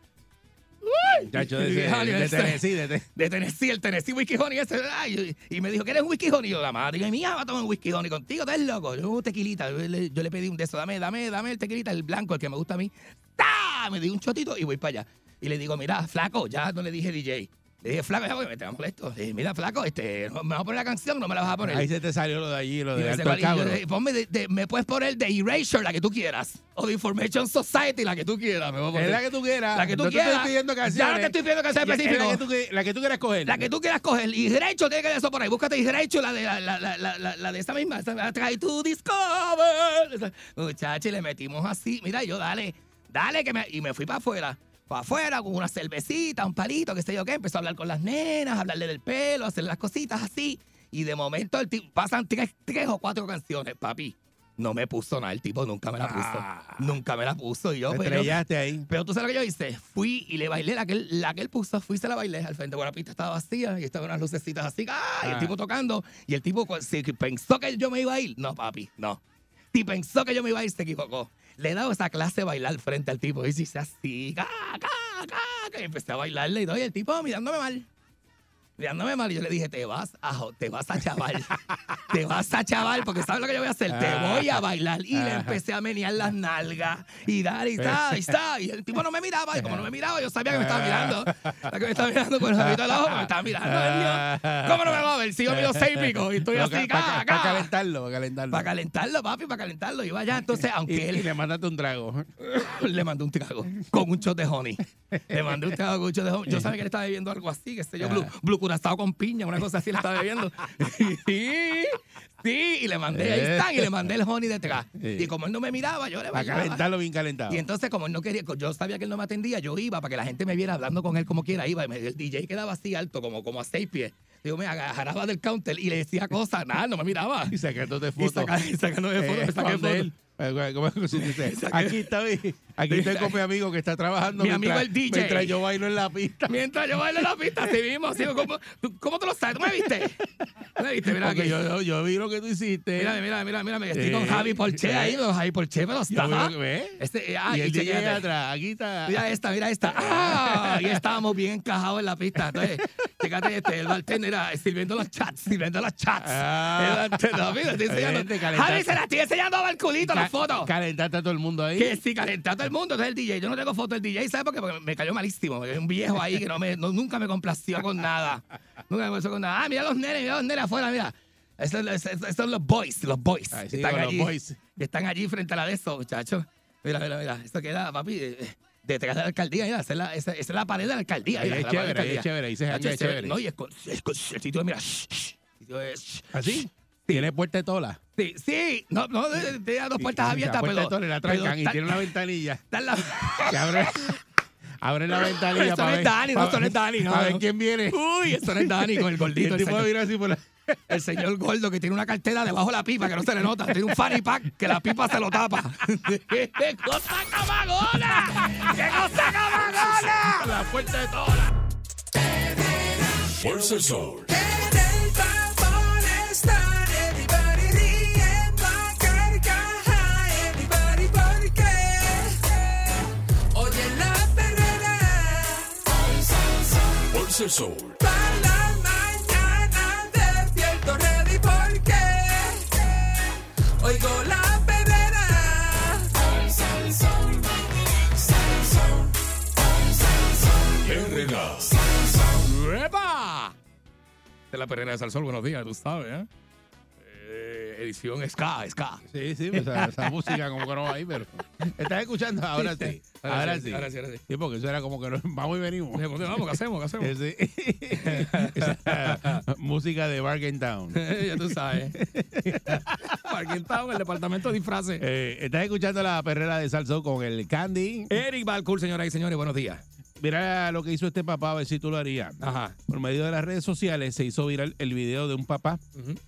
Chacho, de, de, de Tennessee, de de Tennessee, el Tennessee Whisky Honey ese, ay, y, me dijo, ¿quieres un Whisky Honey? Y yo, la madre mía, va a tomar un Whisky Honey contigo, estás loco. Yo, tequilita, yo le, yo le pedí un de eso, dame, dame, dame el tequilita, el blanco, el que me gusta a mí. ¡Ta! Me di un chotito y voy para allá. Y le digo, mira, flaco, ya no le dije DJ. Le dije, flaco, ya porque me te molesto. Le dije, mira, flaco, este, no, me vas a poner la canción, no me la vas a poner. Ahí se te salió lo de allí, lo Y de Alto Cabro. le dije, ponme de- de- me puedes poner de Erasure, la que tú quieras. O de Information Society, la que tú quieras. Me voy a poner. Es la que tú quieras. La que tú No te quieras. estoy pidiendo Ya canciones. no te estoy pidiendo canciones Es la específicas. que tú que- La que tú quieras coger. La que tú quieras coger. Y derecho tiene que de eso por ahí. Búscate y derecho la de, la, la, la, la, la- la de esa misma. Esa, Try to discover. Esa- Muchacha, y le metimos así. Mira, yo dale, dale que me. Y me fui para afuera. Para afuera con una cervecita, un palito, qué sé yo qué. Empezó a hablar con las nenas, a hablarle del pelo, a hacer las cositas así. Y de momento el tipo, pasan tres, tres o cuatro canciones, papi. No me puso nada, el tipo nunca me la puso. Ah. Nunca me la puso. Y yo, Te pero- estrellaste ahí. pero tú sabes lo que yo hice. Fui y le bailé la que él, la que él puso. Fui y se la bailé al frente. Bueno, la pista estaba vacía y estaban unas lucecitas así. ¡ah! Y el Ah. tipo tocando. Y el tipo, si pensó que yo me iba a ir. No, papi, no. Si pensó que yo me iba a ir, se equivocó. Le he dado esa clase de bailar frente al tipo. Y hice así. ¡ca, ca, ca! Y empecé a bailarle y todo. Y el tipo mirándome mal. Mal. Y yo le dije, te vas a, te vas a chaval. te vas a chaval, porque ¿sabes lo que yo voy a hacer? Te voy a bailar. Y le empecé a menear las nalgas. Y dar, y está, y está. Y el tipo no me miraba. Y como no me miraba, yo sabía que me estaba mirando. La que me estaba mirando con el del ojo, me estaba mirando. Dios. ¿Cómo no me va a ver? Si yo mido seis pico. Y estoy así, Para acá, acá. calentarlo, para calentarlo. Para calentarlo, papi, para calentarlo. Y vaya, entonces, y, aunque él y le mandaste un trago. le mandé un trago con un shot de honey. Le mandé un trago con un shot de honey. Yo sabía que él estaba bebiendo algo así, que sé yo, blue, blue curazao con piña, una cosa así le estaba bebiendo. Sí, sí, y le mandé, ahí están, y le mandé el honey detrás. Sí. Y como él no me miraba, yo le bailaba. calentarlo bien calentado. Y entonces, como él no quería, yo sabía que él no me atendía, yo iba para que la gente me viera hablando con él como quiera. Iba, y me- el DJ quedaba así alto, como, como a seis pies. Digo, me agarraba del counter y le decía cosas, nada, no me miraba. y sacándote Y, fotos. saca- y sacándome fotos, Eh, me saqué fotos. él- eh, ¿cómo es que se dice? Saqué- Aquí está, aquí estoy con mi amigo que está trabajando Mi amigo mientras, el DJ. mientras yo bailo en la pista. Mientras yo bailo en la pista, así mismo, ¿cómo, tú, ¿cómo tú lo sabes? ¿Tú me viste? ¿Tú me viste? Mira aquí. yo, yo, yo vi lo que tú hiciste. Mira, mira, mira, mira, estoy con Eh, Javi Porche eh. ahí, con Javi Porche me lo está. Este, ah, y el DJ atrás. Aquí está. Mira esta, mira esta. ¡Ah! Y estábamos bien encajados en la pista. Entonces, fíjate, este, el bartender era sirviendo los chats, sirviendo los chats. Ah. El bartender, mira, estoy enseñando. Javi, se la estoy enseñando a Barculito Ca- las fotos. Calentaste a todo el mundo ahí. Que sí, todo el mundo. Entonces el DJ, yo no tengo foto del DJ, ¿sabes por qué? Porque me cayó malísimo. Es un viejo ahí que no me, no- nunca me complació con nada. Nunca me complació con nada. Ah, mira los nenes, mira los nenes afuera, mira. Esos son los boys, los boys. Ay, que están con los allí, boys. Que están allí frente a la de esos, muchachos. Mira, mira, mira. Esto queda, papi, eh, detrás de la alcaldía. Mira, esa es la, esa, esa es la pared de la alcaldía. Mira, es la de la chévere, ahí es alcaldía. chévere, ahí se se- chévere. No, y es, con- es con- el sitio, mira, shh, shh. El sitio es- ¿Así? Tiene puerta de tola. Sí, sí, no, no, tiene dos puertas Y- abiertas, la puerta pero. de tola y la pero trancan y tiene una ventanilla. está la- Que abre, abre la ventanilla Eso no es. Dani, no, eso no es Dani, no, Para ver quién viene. Uy, eso no es Dani con el gordito. el El, tipo así por la... el señor gordo que tiene una cartera debajo de la pipa que no se le nota. Tiene un fanny pack que la pipa se lo tapa. ¡Qué cosa camagona! ¡Qué cosa camagona! La puerta de toda. Fuerza el Sol. El Sol. para la mañana despierto ready porque oigo la perrera. Herrera. ¡Epa! De la perrera de Salsol, buenos días, tú sabes, ¿eh? Edición Ska, Ska. Sí, sí, pues esa, esa música como que no va ahí, pero... ¿Estás escuchando? Ahora sí. Ahora sí. Ahora sí, ahora sí. Sí, porque eso era como que no- vamos y venimos. Vamos, ¿qué hacemos? ¿Qué hacemos? Esa música de Bargain Town. ya tú sabes. Parking Town, el departamento de disfraces. Eh, estás escuchando la perrera de Salso con el Candy. Eric Balcour, señoras y señores, buenos días. Mira lo que hizo este papá, a ver si tú lo harías. Ajá. Por medio de las redes sociales se hizo viral el video de un papá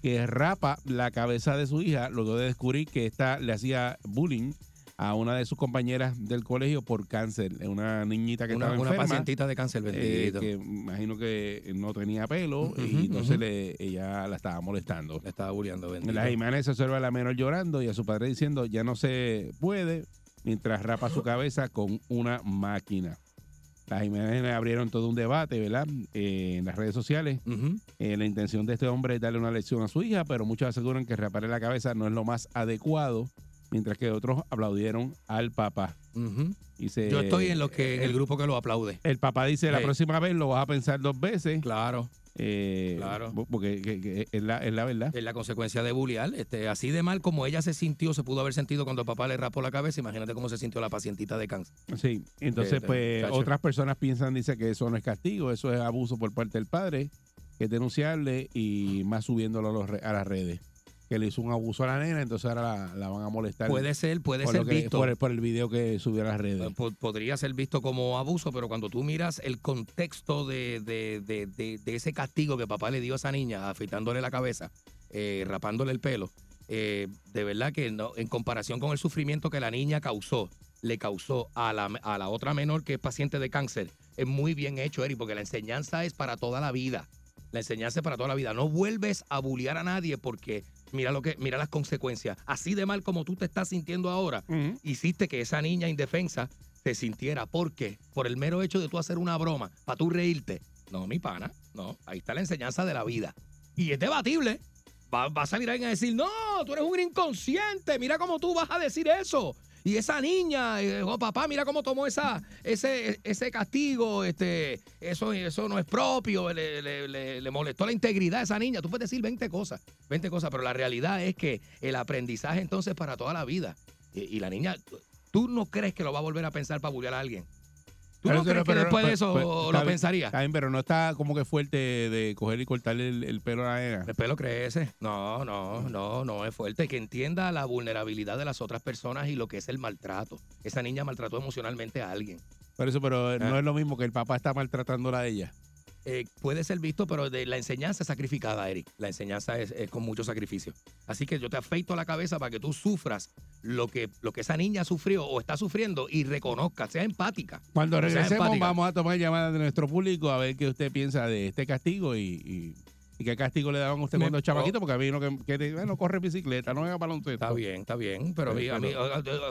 que rapa la cabeza de su hija luego de descubrir que esta le hacía bullying a una de sus compañeras del colegio por cáncer, una niñita que Una, estaba una enferma. pacientita de cáncer, eh, que imagino que no tenía pelo y entonces le, ella la estaba molestando. Le estaba bulleando, bendito. En las imágenes se observa a la menor llorando y a su padre diciendo ya no se puede mientras rapa su cabeza con una máquina. Las imágenes abrieron todo un debate, ¿verdad? Eh, en las redes sociales. Eh, la intención de este hombre es darle una lección a su hija, pero muchos aseguran que raparle la cabeza no es lo más adecuado, mientras que otros aplaudieron al papá. Dice, Yo estoy en, los que, en el el, grupo que lo aplaude. el papá dice, la Sí. próxima vez lo vas a pensar dos veces, Claro. Eh, Claro. porque que- que es, la, es la verdad. Es la consecuencia de bullear. Este, así de mal como ella se sintió, se pudo haber sentido cuando el papá le rapó la cabeza. Imagínate cómo se sintió la pacientita de cáncer. Sí, entonces Este, pues otras personas piensan, dice que eso no es castigo, eso es abuso por parte del padre, que es denunciarle y más subiéndolo a, los a las redes. Que le hizo un abuso a la nena, entonces ahora la, la van a molestar Puede ser, puede por, ser que- visto. por el, por el video que subió a las redes. Po- podría ser visto como abuso, pero cuando tú miras el contexto de, de- de- de- de ese castigo que papá le dio a esa niña, afeitándole la cabeza, eh, rapándole el pelo, eh, de verdad que no, en comparación con el sufrimiento que la niña causó, le causó a la, a la otra menor que es paciente de cáncer, es muy bien hecho, Eric, porque la enseñanza es para toda la vida. La enseñanza es para toda la vida. No vuelves a bullear a nadie porque mira lo que, mira las consecuencias. Así de mal como tú te estás sintiendo ahora, hiciste que esa niña indefensa se sintiera. ¿Por qué? Por el mero hecho de tú hacer una broma, para tú reírte. No, mi pana. No, ahí está la enseñanza de la vida. Y es debatible. Va, va a salir alguien a decir, no, tú eres un inconsciente. Mira cómo tú vas a decir eso. Y esa niña, eh, oh, papá, mira cómo tomó esa, ese, ese castigo, este, eso, eso no es propio, le, le- le- le molestó la integridad a esa niña. Tú puedes decir 20 cosas, 20 cosas, pero la realidad es que el aprendizaje entonces para toda la vida. Y, y la niña, ¿tú no crees que lo va a volver a pensar para bullear a alguien? ¿Tú Pero- no crees que después de eso pero- lo bien, pensaría? está bien, pero no está como que fuerte de coger y cortarle el, el pelo a la nena. El pelo crece. No, no, no, no es fuerte. Que entienda la vulnerabilidad de las otras personas y lo que es el maltrato. Esa niña maltrató emocionalmente a alguien. Por eso, pero Ah. no es lo mismo que el papá está maltratándola a ella. Eh, puede ser visto, pero de la enseñanza es sacrificada, Eric. La enseñanza es, es con mucho sacrificio. Así que yo te afeito la cabeza para que tú sufras lo que, lo que esa niña sufrió o está sufriendo y reconozca, sea empática. Cuando regresemos empática. vamos a tomar llamadas de nuestro público a ver qué usted piensa de este castigo y, y- y qué castigo le daban a usted Me- cuando chamaquito, porque a mí uno que, que te- bueno, corre bicicleta, no juega baloncesto. Está bien, está bien. Pero Pero- a mí-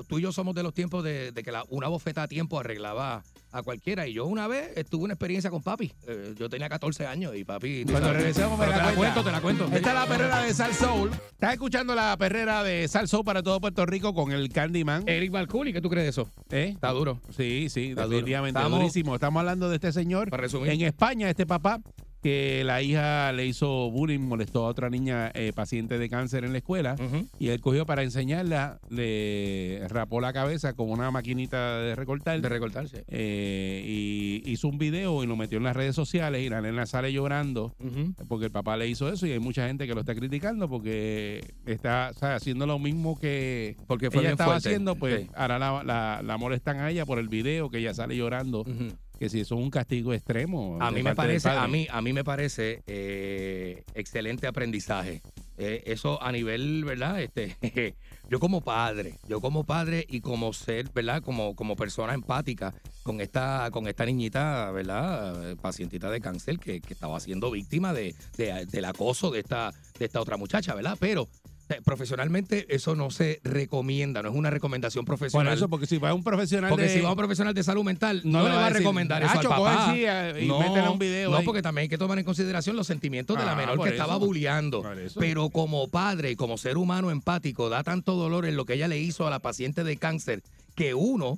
tú y yo somos de los tiempos de, de que la- una bofeta a tiempo arreglaba a cualquiera. Y yo una vez tuve una experiencia con papi. Eh, yo tenía 14 años y papi. Cuando sabes, regresemos me la te la cuento, te la cuento. Esta es la perrera de Sal Soul. Estás escuchando la perrera de Sal Soul para todo Puerto Rico con el Candyman. Eric Balculi, ¿qué tú crees de eso? ¿Eh? Está duro. Sí, sí, Está duro. definitivamente. Estamos- durísimo. Estamos hablando de este señor. Para resumir. En España, este papá, que la hija le hizo bullying, molestó a otra niña eh, paciente de cáncer en la escuela. Y él cogió para enseñarla, le rapó la cabeza con una maquinita de recortar. De recortarse. eh, y hizo un video y lo metió en las redes sociales y la nena sale llorando porque el papá le hizo eso y hay mucha gente que lo está criticando porque está o sea, haciendo lo mismo que Porque fue ella estaba fuerte. haciendo, pues Sí. ahora la, la, la molestan a ella por el video que ella sale llorando. Que si eso es un castigo extremo. A mí me parece, a mí, a mí me parece eh, excelente aprendizaje. Eh, eso a nivel, ¿verdad? Este, yo como padre, yo como padre y como ser, ¿verdad? Como, como persona empática con esta, con esta niñita, ¿verdad? Pacientita de cáncer que, que estaba siendo víctima de, de- del acoso de esta, de esta otra muchacha, ¿verdad? Pero profesionalmente eso no se recomienda, no es una recomendación Por profesional. eso, porque si va un profesional Porque de... si va a un profesional de salud mental, no, No le va va a a decir, recomendar eso al "Nacho, papá. y métele un video No, ahí". porque también hay que tomar en consideración los sentimientos de la Ah, menor por que estaba bulleando. Por. Pero como padre y como ser humano empático, da tanto dolor en lo que ella le hizo a la paciente de cáncer que uno,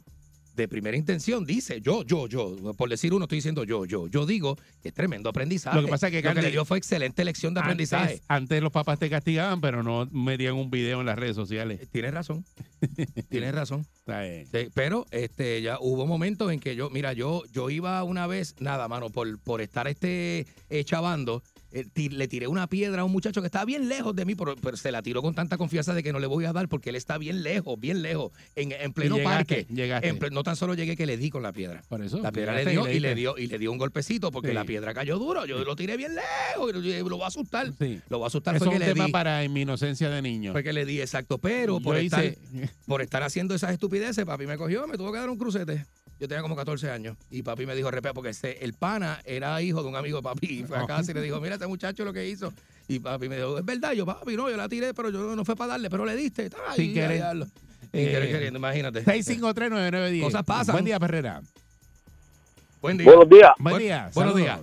de primera intención, dice, yo, yo, yo, por decir uno, estoy diciendo yo, yo, yo digo que es tremendo aprendizaje. Lo que pasa es que, Lo que le dio fue excelente lección de aprendizaje. Antes, los papás te castigaban, pero no metían un video en las redes sociales. Tienes razón. Tienes razón. Eh, Sí, pero este ya hubo momentos en que yo, mira, yo, yo iba una vez, nada, mano, por, por estar este eh, chavando, eh, le tiré una piedra a un muchacho que estaba bien lejos de mí, pero, pero se la tiró con tanta confianza de que no le voy a dar porque él está bien lejos, bien lejos, en, en pleno llegaste, parque. llegaste. En ple- no tan solo llegué que le di con la piedra. Por eso. La piedra le dio y le dio y le dio un golpecito porque Sí. la piedra cayó duro. Yo lo tiré bien lejos y lo, voy a asustar. Sí. Lo voy a asustar Eso fue es que un le tema di. para en mi inocencia de niño. Fue que le di, exacto. Pero por estar, por estar haciendo esas estupideces, papi me cogió, me tuvo que dar un crucete. Yo tenía como 14 años y papi me dijo, repea, porque ese- el pana era hijo de un amigo de papi. Y fue a casa y le dijo, mira, este muchacho lo que hizo. Y papi me dijo, es verdad, yo, papi, no, yo la tiré, pero yo no fue para darle, pero le diste. Ay, Sin querer. ya, Sin Eh, querer queriendo, imagínate. 6539910. Cosas pasan. Buen día, Perrera. Buen día. Buenos días. Buen Buen- día. buenos días.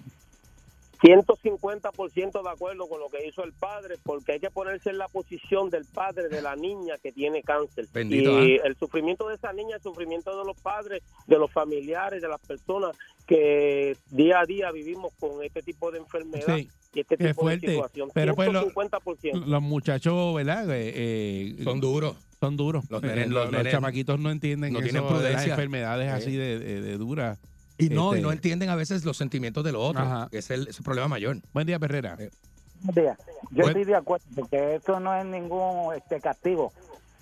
150% de acuerdo con lo que hizo el padre, porque hay que ponerse en la posición del padre de la niña que tiene cáncer. Bendito, y ¿eh? el sufrimiento de esa niña, el sufrimiento de los padres, de los familiares, de las personas que día a día vivimos con este tipo de enfermedad Sí, y este tipo fuerte. de situación. Pero pues lo- 150%. Los muchachos, ¿verdad? Eh, eh, Son duros. son duros. Los Eh, nenes- los, los los nenes chamaquitos no entienden no eso tienen de las prudencia. enfermedades Sí. así de, de- de duras. Y no, Este- y no entienden a veces los sentimientos de los otros. Ajá. que Es el, es el problema mayor. Buen día, Perrera. Eh, Yo Bueno. estoy de acuerdo, porque eso no es ningún este castigo.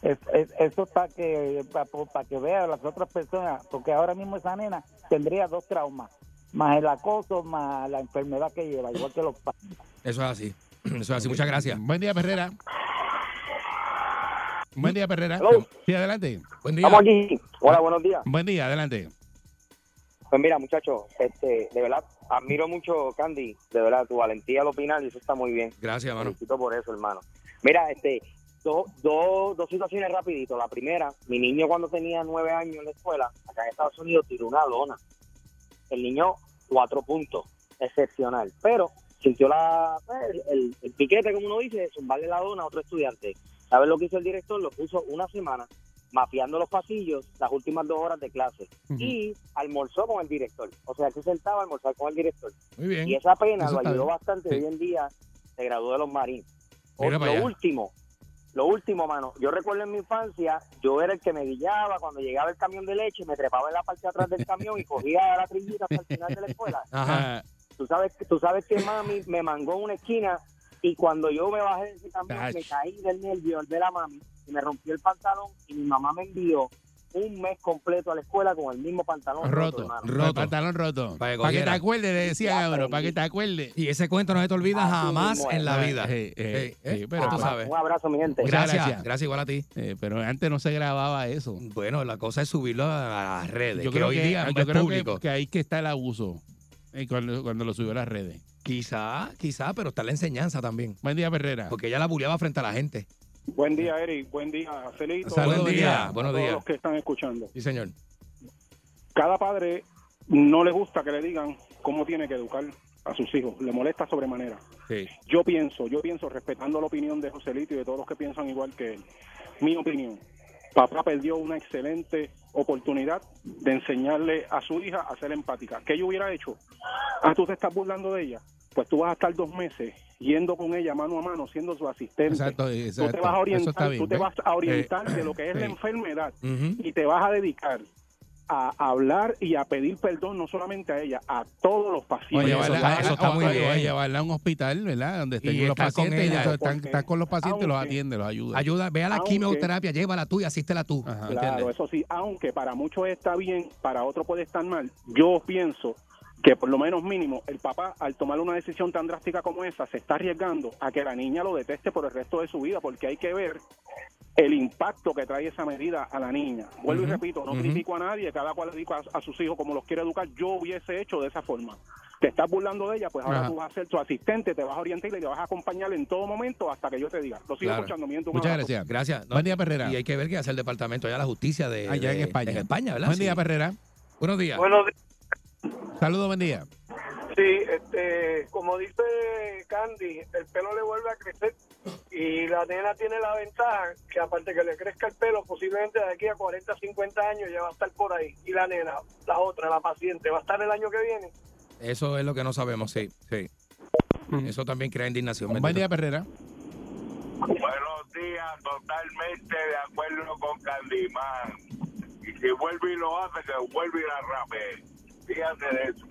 Es, es- eso es para que, para, que vean las otras personas, porque ahora mismo esa nena tendría dos traumas, más el acoso, más la enfermedad que lleva, igual que los padres. Eso es así. Eso es así. Muchas gracias. Buen día, Perrera. Buen día, Perrera. Hello. Sí, adelante. Buen día. Estamos aquí. Hola, buenos días. Buen día, adelante. Pues mira, muchachos, este, de verdad, admiro mucho, Candy, de verdad, tu valentía al opinar y eso está muy bien. Gracias, mano. felicito por eso, hermano. Mira, este, do- do- dos situaciones rapidito. La primera, mi niño cuando tenía nueve años en la escuela, acá en Estados Unidos, tiró una lona. El niño, cuatro puntos. excepcional. Pero sintió la, el, el- el piquete, como uno dice, zumbarle la dona a otro estudiante. ¿Sabes lo que hizo el director? Lo puso una semana mapeando los pasillos las últimas dos horas de clase y almorzó con el director. O sea, se sentaba a almorzar con el director. Muy bien. Y esa pena Eso lo ayudó bien. bastante. Sí. Hoy en día se graduó de los Marines. O- para lo allá. último, lo último, mano. Yo recuerdo en mi infancia, yo era el que me guiaba cuando llegaba el camión de leche, me trepaba en la parte de atrás del camión y cogía la trillita hasta el final de la escuela. Ajá. Tú sabes, tú sabes que mami me mangó en una esquina y cuando yo me bajé de ese camión Ach. me caí del nervio al ver a mami y me rompió el pantalón y mi mamá me envió un mes completo a la escuela con el mismo pantalón Roto, roto. pantalón roto. Para que que te acuerdes, le decían a uno, para que te acuerdes. Y ese cuento no se te olvida Así jamás en la vida. Eh, eh, Eh, eh, pero tú sabes. Un abrazo, mi gente. Gracias, gracias. gracias igual a ti. eh, pero antes no se grababa eso. Bueno, la cosa es subirlo a las redes, Yo que creo hoy que, día yo creo que, público. que ahí que está el abuso eh, cuando, cuando lo subió a las redes. Quizá, quizá, pero está la enseñanza también. Buen día, Perrera. Porque ella la buleaba frente a la gente. Buen día, Eric. Buen día, Celito. Saludos, Buen día. día, A buenos todos días. los que están escuchando. Sí, señor. Cada padre no le gusta que le digan cómo tiene que educar a sus hijos. Le molesta sobremanera. Sí. Yo pienso, yo pienso, respetando la opinión de Joselito y de todos los que piensan igual que él, mi opinión, papá perdió una excelente oportunidad de enseñarle a su hija a ser empática. ¿Qué yo hubiera hecho? Ah, tú te estás burlando de ella. Pues tú vas a estar dos meses yendo con ella mano a mano, siendo su asistente. Exacto, Tú exacto. te vas a orientar, bien, tú te vas a orientar Eh, de lo que es la enfermedad y te vas a dedicar a hablar y a pedir perdón no solamente a ella, a todos los pacientes. llevarla, eso está- eso está o- muy bien. llevarla a un hospital, ¿verdad? Donde estén Y los con pacientes, y ella, están, con los pacientes, los aunque- atiende, los ayuda. Ayuda, ve a la Aunque- quimioterapia, llévala tú y asístela tú. Ajá. Claro, ¿Entiendes? eso sí, aunque para muchos está bien, para otros puede estar mal, yo pienso que por lo menos mínimo el papá al tomar una decisión tan drástica como esa se está arriesgando a que la niña lo deteste por el resto de su vida porque hay que ver el impacto que trae esa medida a la niña. Vuelvo y repito, no critico a nadie, cada cual dedica a, a sus hijos como los quiere educar, yo hubiese hecho de esa forma. Te estás burlando de ella, pues ahora Ajá. tú vas a ser tu asistente, te vas a orientar y le vas a acompañar en todo momento hasta que yo te diga. Lo sigo Claro. escuchando, mi gente, un Muchas abrazo. gracias. Gracias. No, Buen día, Perrera. Y hay que ver qué hace el departamento allá de la justicia de, Allá en España. En España, ¿verdad? Buen Sí. día, Perrera. Buenos días. Buenos días. Saludos, buen día. Sí, este, como dice Candy, el pelo le vuelve a crecer y la nena tiene la ventaja que aparte que le crezca el pelo, posiblemente de aquí a 40, 50 años ya va a estar por ahí. Y la nena, la otra, la paciente, va a estar el año que viene. Eso es lo que no sabemos, sí. sí. Eso también crea indignación. Buen día, Perrera. Buenos días, totalmente de acuerdo con Candyman. Y si vuelve y lo hace, que vuelve y la rape. De eso.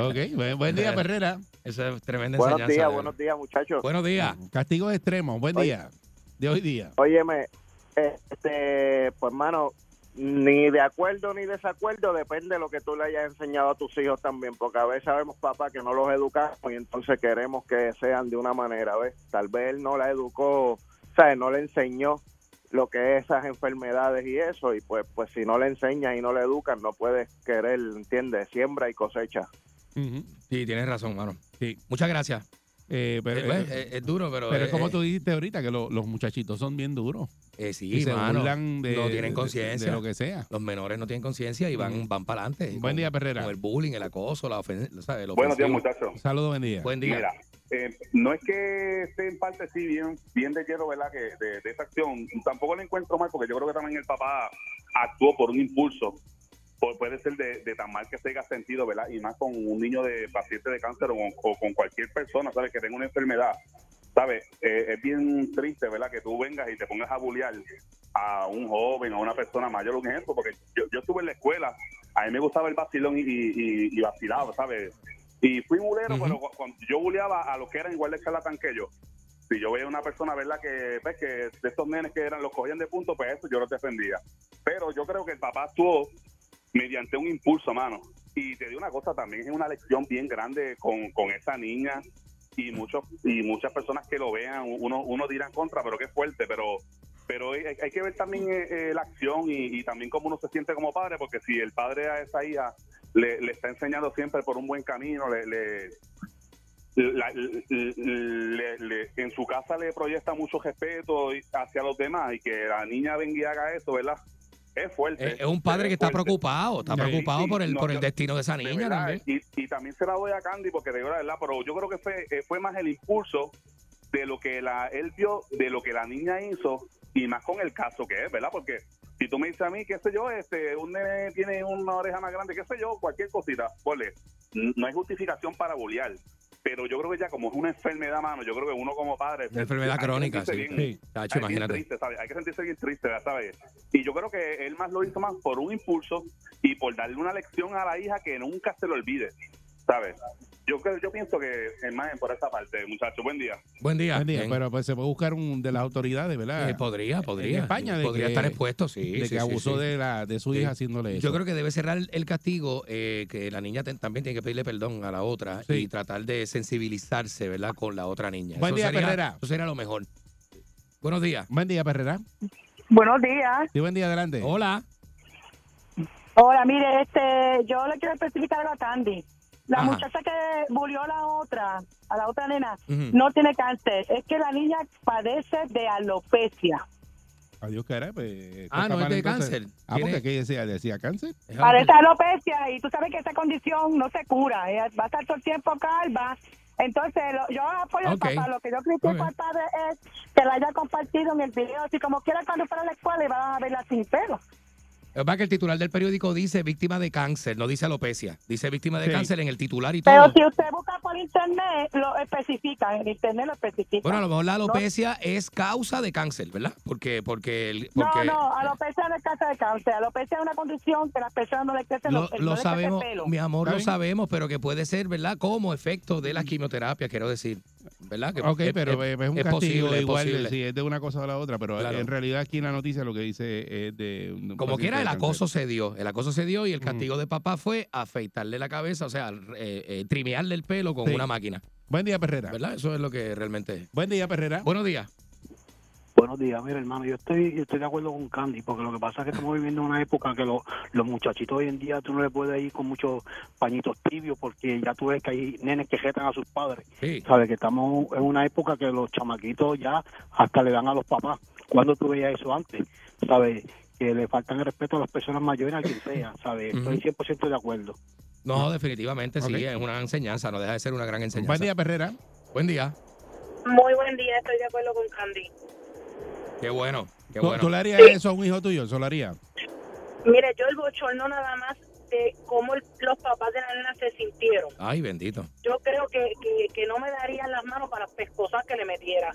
Ok, buen, buen día, Perrera. Eso es tremenda Buenos enseñanza. días, de- buenos días, muchachos. Buenos días. Castigos extremos, buen Oye. día. De hoy día. Óyeme, este, pues mano, ni de acuerdo ni desacuerdo, depende de lo que tú le hayas enseñado a tus hijos también, porque a veces sabemos, papá, que no los educamos y entonces queremos que sean de una manera, ¿ves? Tal vez él no la educó, ¿sabes? No le enseñó lo que es esas enfermedades y eso, y pues, pues si no le enseñas y no le educas, no puedes querer, ¿entiendes? Siembra y cosecha. Ujú. Sí, tienes razón, mano. Sí. Muchas gracias. Eh, pero Eh, pues, eh, es duro, pero. pero eh, es como tú dijiste ahorita, que lo- los muchachitos son bien duros. eh, sí, y se mano, burlan de, no tienen conciencia. de lo que sea. Los menores no tienen conciencia y van, van para adelante. Buen día, Perrera. Con el bullying, el acoso, la ofensa. Buenos días, muchachos. Saludos, buen día. Buen día. Mira, eh, no es que esté en parte sí bien, bien de quiero, ¿verdad? Que de, esa acción, tampoco le encuentro mal porque yo creo que también el papá actuó por un impulso. Pu- puede ser de, tan mal que se haya sentido, ¿verdad? Y más con un niño de paciente de cáncer o, o con cualquier persona, ¿sabes? Que tenga una enfermedad, ¿sabes? Eh, es bien triste, ¿verdad? Que tú vengas y te pongas a bullear a un joven, a una persona mayor, un ejemplo, porque yo, yo estuve en la escuela, a mí me gustaba el vacilón y, y, y vacilaba, ¿sabes? Y fui bulero, pero cu- cuando yo buleaba a los que eran igual de charlatán que yo. Si yo veía una persona, ¿verdad? Que, pues, que de estos nenes que eran los cogían de punto, pues eso yo los defendía. Pero yo creo que el papá actuó mediante un impulso, mano. Y te digo una cosa, también es una lección bien grande con, con esa niña y muchos y muchas personas que lo vean, uno, uno dirá en contra, pero qué fuerte, pero pero hay, hay que ver también eh, eh, la acción y, y también cómo uno se siente como padre, porque si el padre a esa hija le, le está enseñando siempre por un buen camino, le, le- la- le- le- en su casa le proyecta mucho respeto hacia los demás y que la niña venga y haga eso, ¿verdad? es fuerte. Es, es un padre que está fuerte. preocupado, está Sí, preocupado sí, por el, no, por el yo- destino de esa de niña verdad, también. Y, y también se la doy a Candy porque te digo la verdad, pero yo creo que fue, eh, fue más el impulso de lo que la, él vio, de lo que la niña hizo y más con el caso que es, ¿verdad? Porque si tú me dices a mí, qué sé yo, este, un nene tiene una oreja más grande, qué sé yo, cualquier cosita, ponle, no hay justificación para bolear. Pero yo creo que ya como es una enfermedad, mano, yo creo que uno como padre... Una enfermedad crónica, sí. bien- Sí. Hay imagínate. triste, ¿sabes? Hay que sentirse bien triste, ¿sabes? Y yo creo que él más lo hizo más por un impulso y por darle una lección a la hija que nunca se lo olvide, ¿sabes? Yo creo, yo pienso que es más por esa parte, muchachos. Buen día. Buen día. Buen día, pero pues se puede buscar un de las autoridades, ¿verdad? Eh, podría, podría. En España, de podría que- estar expuesto, sí. de sí, que sí, abusó sí. de la de su Sí. hija haciéndole eso. Yo creo que debe cerrar el, castigo, eh, que la niña ten- también tiene que pedirle perdón a la otra Sí. y tratar de sensibilizarse, ¿verdad? Con la otra niña. Buen Eso día, sería- Perrera. Eso sería lo mejor. Buenos días. Buen día, Perrera. Buenos días. Sí, buen día, adelante. Hola. Hola, mire, este, yo le quiero especificar algo a Candy. La Ajá. muchacha que murió a la otra, a la otra nena, no tiene cáncer. Es que la niña padece de alopecia. Adiós, cara, pues. Ah, no es de entonces. cáncer. Ah, porque aquí decía, decía cáncer. Padece alopecia y tú sabes que esa condición no se cura. Ella va a estar todo el tiempo calva. Entonces, lo- yo apoyo Ok. al papá. Lo que yo critico Ok. al padre es que la haya compartido en el video. Si como quiera cuando fuera a la escuela y van a verla sin pelo. Es verdad que el titular del periódico dice víctima de cáncer, no dice alopecia. Dice víctima de Sí. cáncer en el titular y todo. Pero si usted busca por internet, lo especifica. En internet lo especifica. Bueno, a lo mejor la No- alopecia es causa de cáncer, ¿verdad? Porque, porque, el- No, porque no, alopecia no es cáncer de cáncer. Alopecia es una condición que a las personas no le crecen lo, los- no lo crece sabemos, pelo. mi amor, ¿Está lo sabemos, pero que puede ser, ¿verdad? Como efecto de la quimioterapia, quiero decir, ¿verdad? Que Ok, es- pero es- un es castigo posible, igual posible. si es de una cosa o la otra, pero Claro. en realidad aquí en la noticia lo que dice es de... un Como quiera, el acoso se dio. El acoso se dio y el castigo de papá fue afeitarle la cabeza, o sea, eh, eh, trimearle el pelo con Sí. una máquina. Buen día, Perrera. ¿Verdad? Eso es lo que realmente es. Buen día, Perrera. Buenos días. Buenos días, mira hermano, yo estoy, yo estoy de acuerdo con Candy, porque lo que pasa es que estamos viviendo una época que lo- los muchachitos hoy en día tú no les puedes ir con muchos pañitos tibios, porque ya tú ves que hay nenes que jetan a sus padres. Sí. Sabes que estamos en una época que los chamaquitos ya hasta le dan a los papás. cuando tú veías eso antes? ¿Sabes? Que le faltan el respeto a las personas mayores, a quien sea, ¿sabes? Estoy 100% de acuerdo. No, definitivamente sí, es una enseñanza, no deja de ser una gran enseñanza. Buen día, Perrera. Buen día. Muy buen día, estoy de acuerdo con Candy. Qué bueno, qué ¿Tú, bueno. tú le harías eso a un hijo tuyo? ¿Se lo haría? Mire, yo el bochorno nada más de cómo el- los papás de la nena se sintieron. Ay, bendito. Yo creo que, que, que no me darían las manos para las pescosas que le metiera.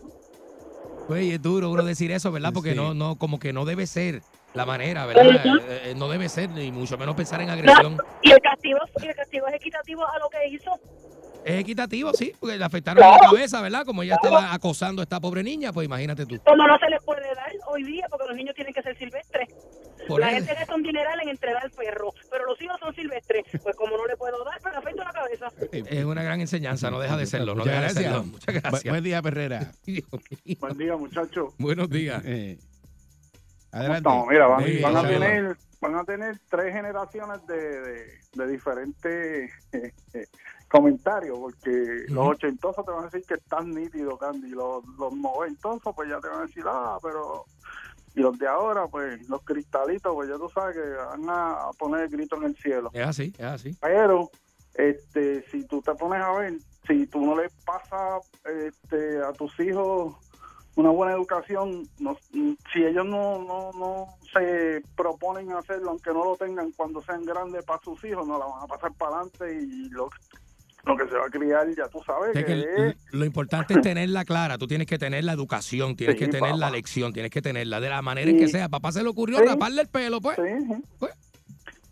Güey, es duro uno decir eso, ¿verdad? Porque Sí. no, no, como que no debe ser la manera, ¿verdad? Eh, eh, no debe ser, ni mucho menos pensar en agresión. Y el castigo, y el castigo es equitativo a lo que hizo. Es equitativo, sí, porque le afectaron la cabeza, ¿verdad? Como ella estaba acosando a esta pobre niña, pues imagínate tú. Como no se les puede dar hoy día, porque los niños tienen que ser silvestres. Por la gente gasta un dineral en entregar al perro, pero los hijos son silvestres. Pues como no le puedo dar, le afecto la cabeza. Es una gran enseñanza, no deja de serlo, no Muchas deja de gracias. serlo. Muchas Bu- gracias. Buen día, Perrera. Buen día, muchachos. Buenos días. Eh, ¿Cómo adelante. estamos? Mira, van, bien, van a tener, van a tener tres generaciones de, de, de diferentes eh, eh, comentarios, porque los ochentosos te van a decir que están nítidos, Candy, los, los noventosos pues ya te van a decir, ah, pero... Y los de ahora, pues los cristalitos, pues ya tú sabes que van a poner el grito en el cielo. Es así, es así. Pero, este, si tú te pones a ver, si tú no le pasas este, a tus hijos una buena educación, no- si ellos no, no, no se proponen hacerlo, aunque no lo tengan cuando sean grandes para sus hijos, no la van a pasar para adelante y lo, lo que se va a criar, ya tú sabes, Es que que l- es lo importante es tenerla clara. Tú tienes que tener la educación, tienes Sí, que tener la lección, tienes que tenerla de la manera en Sí. que sea. Papá se le ocurrió Sí. raparle el pelo, pues.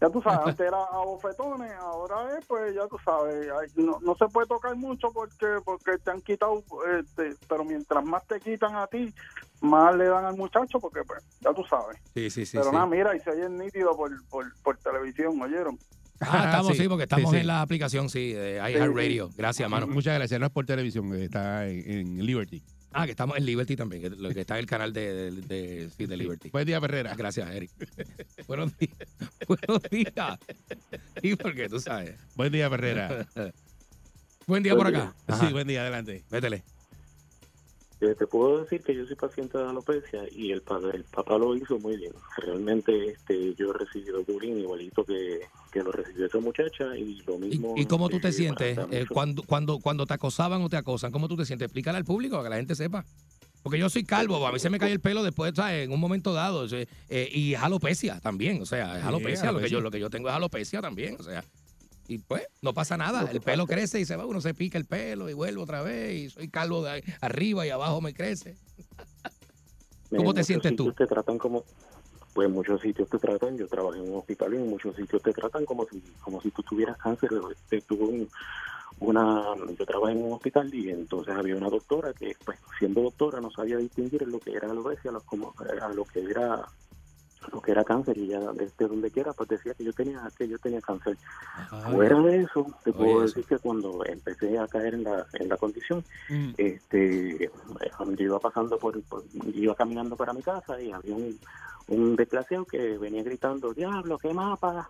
Ya tú sabes, antes era a bofetones, ahora es, pues ya tú sabes, no, no se puede tocar mucho porque porque te han quitado, este, pero mientras más te quitan a ti, más le dan al muchacho porque, pues, ya tú sabes. Sí, sí, sí. pero nada, mira, y se oye nítido por, por, por televisión, ¿oyeron? Ah, estamos, sí, porque estamos Sí, sí. en la aplicación, sí, de iHeartRadio. Gracias, mano. Muchas gracias. No es por televisión, está en, en Liberty. Ah, que estamos en Liberty también, que, lo que está en el canal de, de, de- sí, de Liberty. Buen día, Perrera. Gracias, Eric. Buenos días. Buenos días. Y porque tú sabes. Buen día, Perrera. Buen día por acá. Sí, buen día, adelante. Vétele. Eh, te puedo decir que yo soy paciente de alopecia y el padre, el papá lo hizo muy bien. Realmente este, yo he recibido bullying igualito que, que lo recibió esa muchacha y lo mismo. ¿Y cómo tú te este, sientes bastante eh, cuando, cuando, cuando te acosaban o te acosan? ¿Cómo tú te sientes? Explícale al público, para que la gente sepa. Porque yo soy calvo, a mí se me cae el pelo después, ¿sabes? En un momento dado. eh, y es alopecia también, o sea, es Sí, alopecia. Lo, que yo, alopecia. lo que yo tengo es alopecia también, o sea. Y pues, no pasa nada. El pelo crece y se va, uno se pica el pelo y vuelve otra vez. Y soy calvo de arriba y abajo me crece. ¿Cómo te sientes tú? te tratan como, pues muchos sitios te tratan, yo trabajé en un hospital y en muchos sitios te tratan como si, como si tú tuvieras cáncer. Este, tuve un- una, yo trabajé en un hospital y entonces había una doctora que, pues siendo doctora, no sabía distinguir lo que era alopecia, lo, como, a lo que era lo que era cáncer y ya desde donde quiera pues decía que yo tenía que yo tenía cáncer fuera de eso te puedo eso. decir que cuando empecé a caer en la en la condición Mm. este yo iba pasando por, por- iba caminando para mi casa y había un un desgraciado que venía gritando diablo qué mapa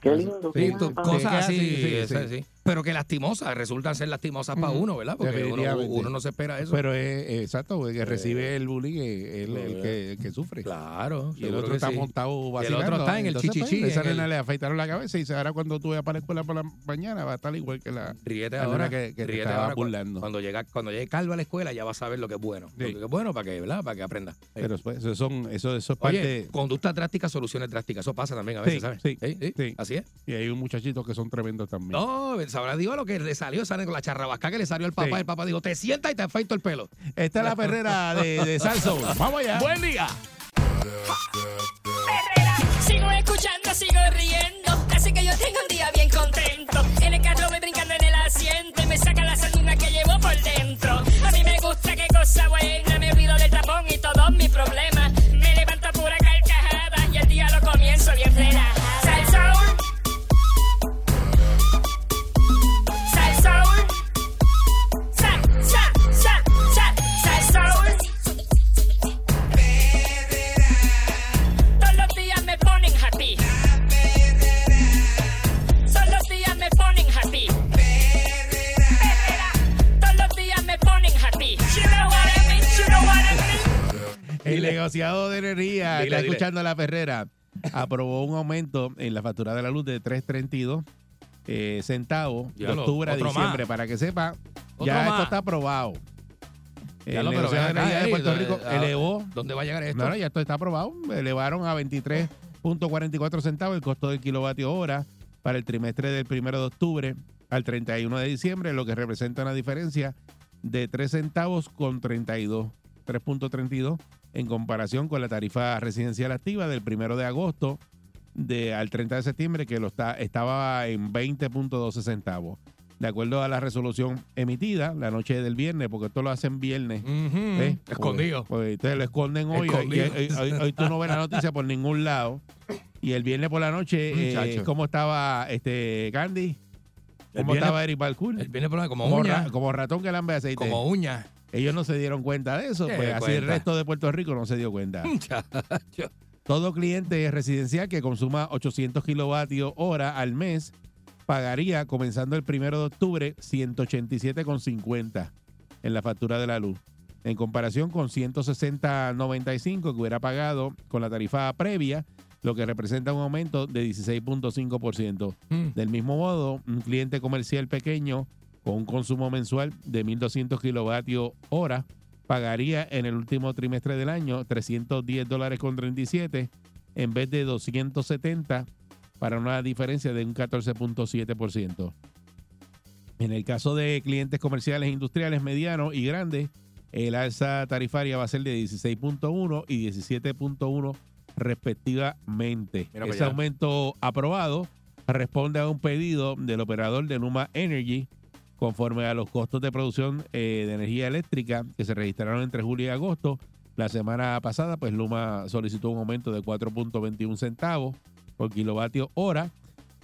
qué lindo Sí, qué tú- mapa". cosas así, sí, sí, esas sí. sí. Pero que lastimosas, resultan ser lastimosas para uno, ¿verdad? Porque uno, no se espera eso. Pero es es exacto, el que recibe el bullying es el, el Eh, que, el que sufre. Claro. Y el otro está sí. montado Y el vacilando. otro está en el Entonces, pues, chichichi, esa nena le afeitaron la cabeza y dice, ahora cuando tú vayas para la escuela por la mañana va a estar igual que la, Ríete la ahora. que, que te ríete estaba ahora. burlando. Cuando llega, cuando llegue Calvo a la escuela ya va a saber lo que es bueno. Lo que es bueno para que, ¿verdad? Para que aprenda. Pero pues, eso, son, eso, eso es parte... Oye, conductas drásticas, soluciones drásticas. Eso pasa también a veces, Sí, ¿sabes? sí, Sí, sí, Así es. Y hay un muchachito que son tremendos también. No, sabrá Dios lo que le salió, sale con la charrabasca que le salió al papá. Sí. El papá dijo, te sientas y te afeito el pelo. Esta es la perrera de, de Salso. Vamos allá. Buen día. Sigo escuchando, sigo riendo. Así que yo tengo un día bien contento. En el carro voy brincando en el asiento y me saca la sardina que llevo por dentro. A mí me gusta, qué cosa buena. Me olvido del tapón y todos mis problemas. Me levanto a pura carcajada y el día lo comienzo bien relajada. El negociado de energía Dile, está dile. escuchando a la perrera. Aprobó un aumento en la factura de la luz de 3.32 eh, centavos de octubre a diciembre. más. Para que sepa, Otro ya más. esto está aprobado. Ya El lo, pero de energía de Puerto Rico ¿dónde- a- elevó. ¿Dónde va a llegar esto? No, no, ya esto está aprobado. Elevaron a 23.44 centavos el costo del kilovatio hora para el trimestre del 1 de octubre al 31 de diciembre, lo que representa una diferencia de 3 centavos con 32, 3.32 en comparación con la tarifa residencial activa del 1 de agosto de, al 30 de septiembre, que lo está, estaba en 20.12 centavos. De acuerdo a la resolución emitida la noche del viernes, porque esto lo hacen viernes. ¿ves? Pues- Escondido. Pues, ustedes lo esconden hoy. Escondido. hoy, hoy tú no ves la noticia por ningún lado. Y el viernes por la noche, eh. ¿cómo estaba este Candy? El ¿Cómo viernes- estaba Eric Balcour? Él viene por ahí como Como, uña. ra- como ratón que lambe aceite. Como uña. Ellos no se dieron cuenta de eso, ¿Qué pues así el resto de Puerto Rico no se dio cuenta. Todo cliente residencial que consuma 800 kilovatios hora al mes pagaría, comenzando el primero de octubre, 187,50 en la factura de la luz. En comparación con 160,95 que hubiera pagado con la tarifa previa, lo que representa un aumento de 16.5%. Mm. Del mismo modo, un cliente comercial pequeño con un consumo mensual de 1.200 kilovatios hora pagaría en el último trimestre del año 310 dólares con 37 en vez de 270 para una diferencia de un 14.7%. En el caso de clientes comerciales, industriales, medianos y grandes, el alza tarifaria va a ser de 16.1 y 17.1 respectivamente. Mira Ese allá. aumento aprobado responde a un pedido del operador de Numa Energy conforme a los costos de producción eh, de energía eléctrica que se registraron entre julio y agosto. La semana pasada, pues Luma solicitó un aumento de 4.21 centavos por kilovatio hora,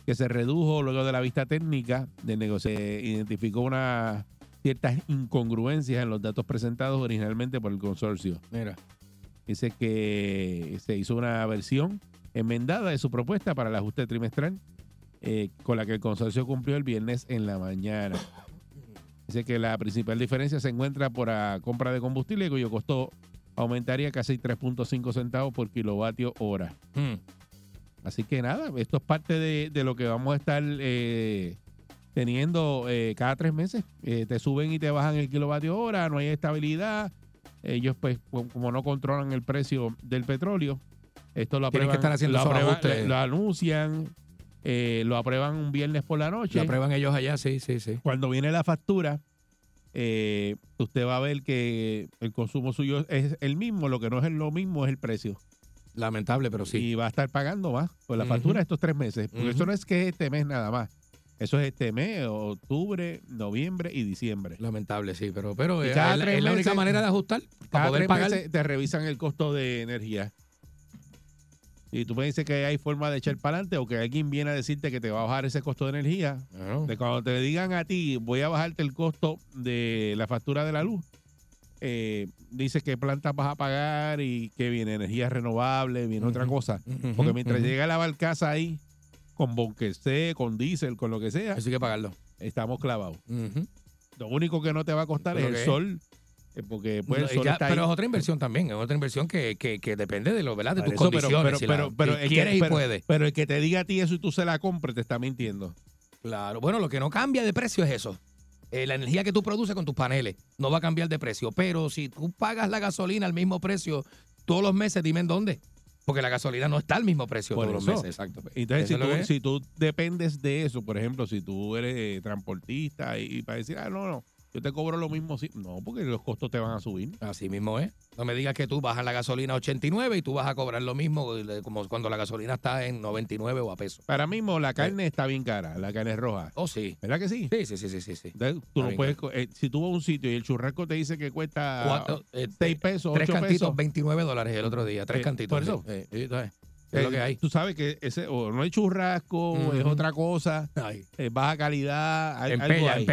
que se redujo luego de la vista técnica del negocio. Se identificó unas ciertas incongruencias en los datos presentados originalmente por el consorcio. Mira. Dice que se hizo una versión enmendada de su propuesta para el ajuste trimestral, eh, con la que el consorcio cumplió el viernes en la mañana. Dice que la principal diferencia se encuentra por la compra de combustible, cuyo costo aumentaría casi 3.5 centavos por kilovatio hora. Hmm. Así que nada, esto es parte de, de lo que vamos a estar eh, teniendo eh, cada tres meses. Eh, te suben y te bajan el kilovatio hora, no hay estabilidad. Ellos, pues, como no controlan el precio del petróleo, esto lo aprueban, que estar haciendo lo, aprueban- lo anuncian, eh, lo aprueban un viernes por la noche. Lo aprueban ellos allá, sí, sí, sí. Cuando viene la factura, eh, usted va a ver que el consumo suyo es el mismo, lo que no es lo mismo es el precio. Lamentable, pero sí. Y va a estar pagando más por la factura estos tres meses. Porque eso no es que es este mes nada más. Eso es este mes, octubre, noviembre y diciembre. Lamentable, sí, pero, pero es, la- es la única manera de ajustar para Cada poder tres pagar. meses te revisan el costo de energía. Y tú me dices que hay forma de echar para adelante o que alguien viene a decirte que te va a bajar ese costo de energía. De cuando te digan a ti, voy a bajarte el costo de la factura de la luz, eh, dices qué plantas vas a pagar y que viene energía renovable, viene otra cosa. Porque mientras ujú. llega la barcaza ahí, con bonquecé, con diésel, con lo que sea, Eso hay que pagarlo. estamos clavados. Lo único que no te va a costar es el sol, porque pues, No, el y sol ya- está pero ahí. es otra inversión también, es otra inversión que, que, que depende de lo, ¿verdad? De tus eso, pero- condiciones. pero, si la- pero, pero si el que- quieres y pero- puedes. pero el que te diga a ti eso y tú se la compres, te está mintiendo. Claro, bueno, lo que no cambia de precio es eso. Eh, la energía que tú produces con tus paneles no va a cambiar de precio. Pero si tú pagas la gasolina al mismo precio todos los meses, dime en dónde. Porque la gasolina no está al mismo precio Por todos eso. los meses, exacto. Entonces, si tú, si tú dependes de eso, por ejemplo, si tú eres eh, transportista y, y para decir, ah, no, no, yo te cobro lo mismo, sí. no, porque los costos te van a subir. Así mismo es. No me digas que tú bajas la gasolina a 89 y tú vas a cobrar lo mismo eh, como cuando la gasolina está en 99 o a peso. Para mismo, la carne está bien cara, la carne roja. Oh, sí. ¿Verdad que sí? Sí, sí, sí, sí, sí. sí. Entonces, tú no puedes, eh, si tú vas a un sitio y el churrasco te dice que cuesta Cuatro, eh, 6 pesos, Tres 8 cantitos, pesos. 29 dólares el otro día. Tres Eh, cantitos. por eso. Eh, eh, es lo Eh, que hay. Tú sabes que ese o no hay churrasco, es Ujú. otra cosa, Ay. es baja calidad, hay, En algo pella, ahí.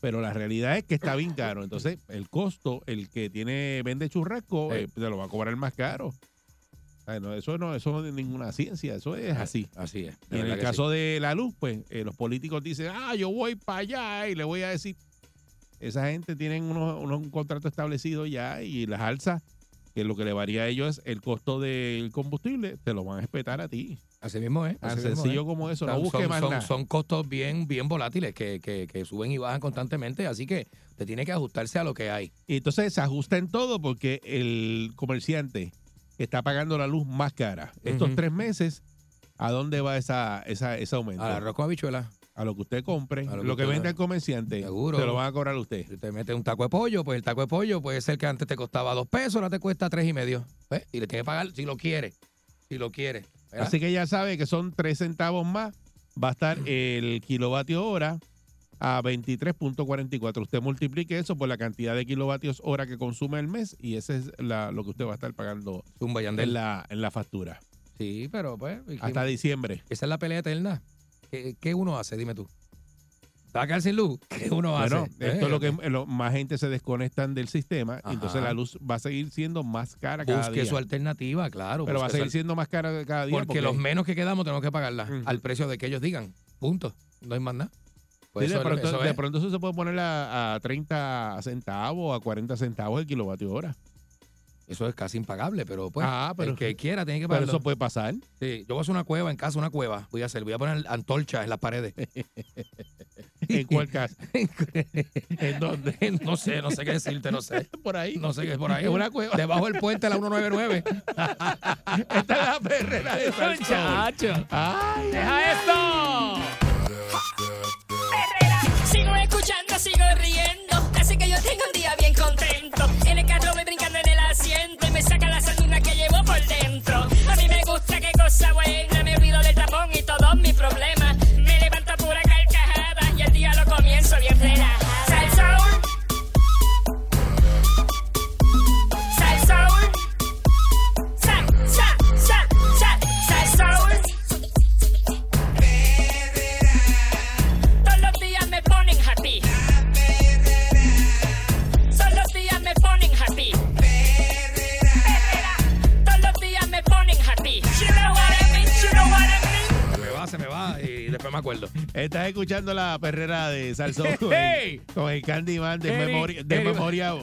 Pero la realidad es que está bien caro. Entonces, el costo, el que tiene vende churrasco, Eh. eh, te lo va a cobrar más caro. Ay, no, eso no eso no es ninguna ciencia, eso es así. Así es. Y en el caso de la luz, pues eh, los políticos dicen, ah, yo voy para allá y le voy a decir, esa gente tienen unos, unos- un contrato establecido ya y las alzas, que lo que le varía a ellos es el costo del combustible, te lo van a respetar a ti. Así mismo es. Tan sencillo es. como eso, no Son- busque son, más son- nada. son costos bien, bien volátiles que, que- que suben y bajan constantemente, así que te tiene que ajustarse a lo que hay. Y entonces se ajusta en todo porque el comerciante está pagando la luz más cara. Estos tres meses, ¿a dónde va esa, esa, ese aumento? Al arroz con habichuela. A lo que usted compre, A lo, lo que usted- vende el comerciante, Seguro. se lo van a cobrar a usted. Si te metes un taco de pollo, pues el taco de pollo puede ser que antes te costaba dos pesos, ahora te cuesta tres y medio. ¿ves? Y le tienes que pagar si lo quiere. Si lo quiere. ¿Verdad? Así que ya sabe que son tres centavos más. Va a estar el kilovatio hora a 23.44. Usted multiplique eso por la cantidad de kilovatios hora que consume el mes y ese es la- lo que usted va a estar pagando Zumba, en la, en la factura. Sí, pero pues. ¿y Hasta diciembre. Esa es la pelea eterna. ¿Qué, qué uno hace? Dime tú. ¿Te va a quedar sin luz? ¿Qué uno Bueno, hace? esto es lo Eh, que lo- más gente se desconectan del sistema Ajá. entonces la luz va a seguir siendo más cara cada Busque día. su alternativa, claro. Pero va a busque seguir siendo más cara cada día. Porque, los menos que quedamos tenemos que pagarla al precio de que ellos digan. Punto. No hay más nada. Pues Sí, de, eso pronto eso se puede poner a, a 30 centavos, a 40 centavos el kilovatio hora. Eso es casi impagable, pero pues Ah, pero- el que quiera tiene que Pero pagarlo. eso puede pasar. Sí, yo voy a hacer una cueva en casa, una cueva. Voy a hacer, voy a poner antorchas en las paredes. ¿En cuál casa? ¿En dónde? No sé, no sé qué decirte, no sé. Por ahí. No sé qué es por ahí. En una cueva. Debajo del puente la 199. Esta es la perrera de. Muchacho. Ay, ¡Deja esto! Sigo escuchando, sigo riendo. Así que yo tengo un día bien Estás escuchando la perrera de Salsón con, el, con el Candyman Eric- Eric-.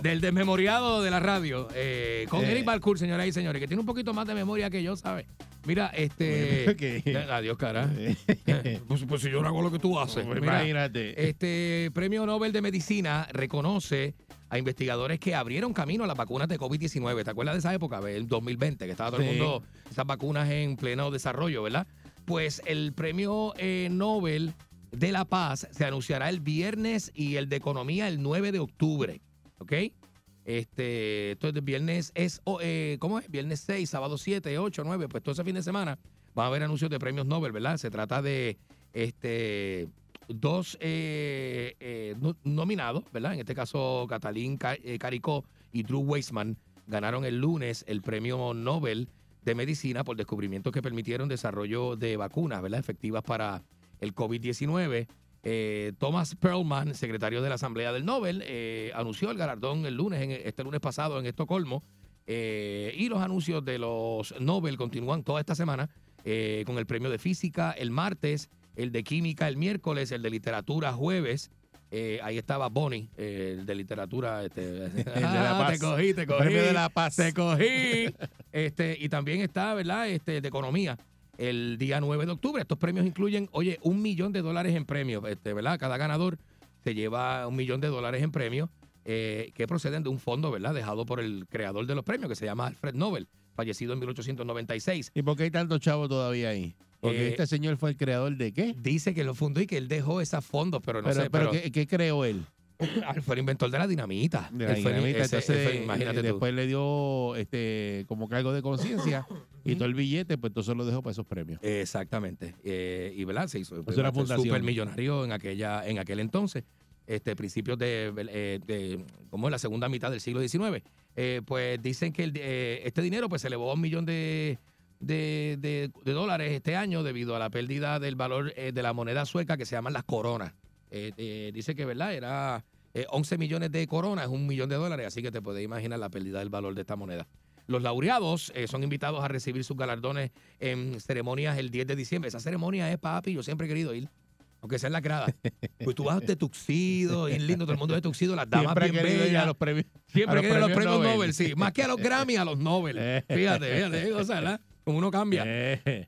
Del desmemoriado de la radio. eh, con Eh. Eric Balcour, señoras y señores, que tiene un poquito más de memoria que yo, ¿sabes? Mira, este. ¿Qué? Adiós, cara. pues, pues si yo no hago lo que tú haces. Pues Mira, imagínate. Este premio Nobel de Medicina reconoce a investigadores que abrieron camino a las vacunas de COVID-19. ¿Te acuerdas de esa época? El 2020, que estaba todo el mundo, esas vacunas en pleno desarrollo, ¿verdad? Pues el premio eh, Nobel de la Paz se anunciará el viernes y el de Economía el 9 de octubre. ¿Ok? Este, entonces, viernes es, oh, eh, ¿cómo es? Viernes 6, sábado 7, 8, 9, pues todo ese fin de semana va a haber anuncios de premios Nobel, ¿verdad? Se trata de este dos eh, eh, no- nominados, ¿verdad? En este caso, Catalín Ca- eh, Caricó y Drew Weissman ganaron el lunes el premio Nobel de Medicina por descubrimientos que permitieron desarrollo de vacunas, ¿verdad? Efectivas para el COVID-19. Eh, Thomas Perlman, secretario de la Asamblea del Nobel, eh, anunció el galardón el lunes, en- este lunes pasado en Estocolmo. Eh, y los anuncios de los Nobel continúan toda esta semana con el premio de física el martes, el de química el miércoles, el de literatura jueves. Eh, ahí estaba Bonnie, eh, el de literatura. Este, El de la Ah, paz. Te cogí, te El cogí. premio de la paz. Te cogí. Este, y también está, ¿verdad? Este, de economía. El día 9 de octubre. Estos premios incluyen, oye, un millón de dólares en premios, este, ¿verdad? Cada ganador se lleva un millón de dólares en premios eh, que proceden de un fondo, ¿verdad? Dejado por el creador de los premios, que se llama Alfred Nobel, fallecido en 1896. ¿Y por qué hay tantos chavos todavía ahí? Porque Eh, este señor fue el creador de qué? Dice que lo fundó y que él dejó esos fondos, pero no pero, sé. pero Pero, ¿qué, qué creó él? Ah, fue el inventor de la dinamita. De la fue- dinamita. ese- Entonces, fue- imagínate eh, tú. después le dio este como cargo de conciencia y todo el billete, pues entonces lo dejó para esos premios. Exactamente. Eh, y ¿verdad? se hizo Es una fundación. super millonario en aquella, en aquel entonces, este, principios de, eh, de como en la segunda mitad del siglo XIX. Eh, pues dicen que el, eh, este dinero pues se elevó a un millón de, de, de- de dólares este año debido a la pérdida del valor eh, de la moneda sueca que se llaman las coronas. Eh, eh, dice que, ¿verdad? Era eh, 11 millones de coronas, es un millón de dólares, así que te puedes imaginar la pérdida del valor de esta moneda. Los laureados eh, son invitados a recibir sus galardones en ceremonias el 10 de diciembre. Esa ceremonia es, papi, yo siempre he querido ir. Aunque sea en la grada. Pues tú vas de tuxido, bien lindo, todo el mundo de tuxido, las damas Siempre bien ir bellas. a los premios. Siempre a los los premios Nobel. Nobel. sí. Más que a los Grammy, a los Nobel. Fíjate, fíjate, o sea, uno cambia.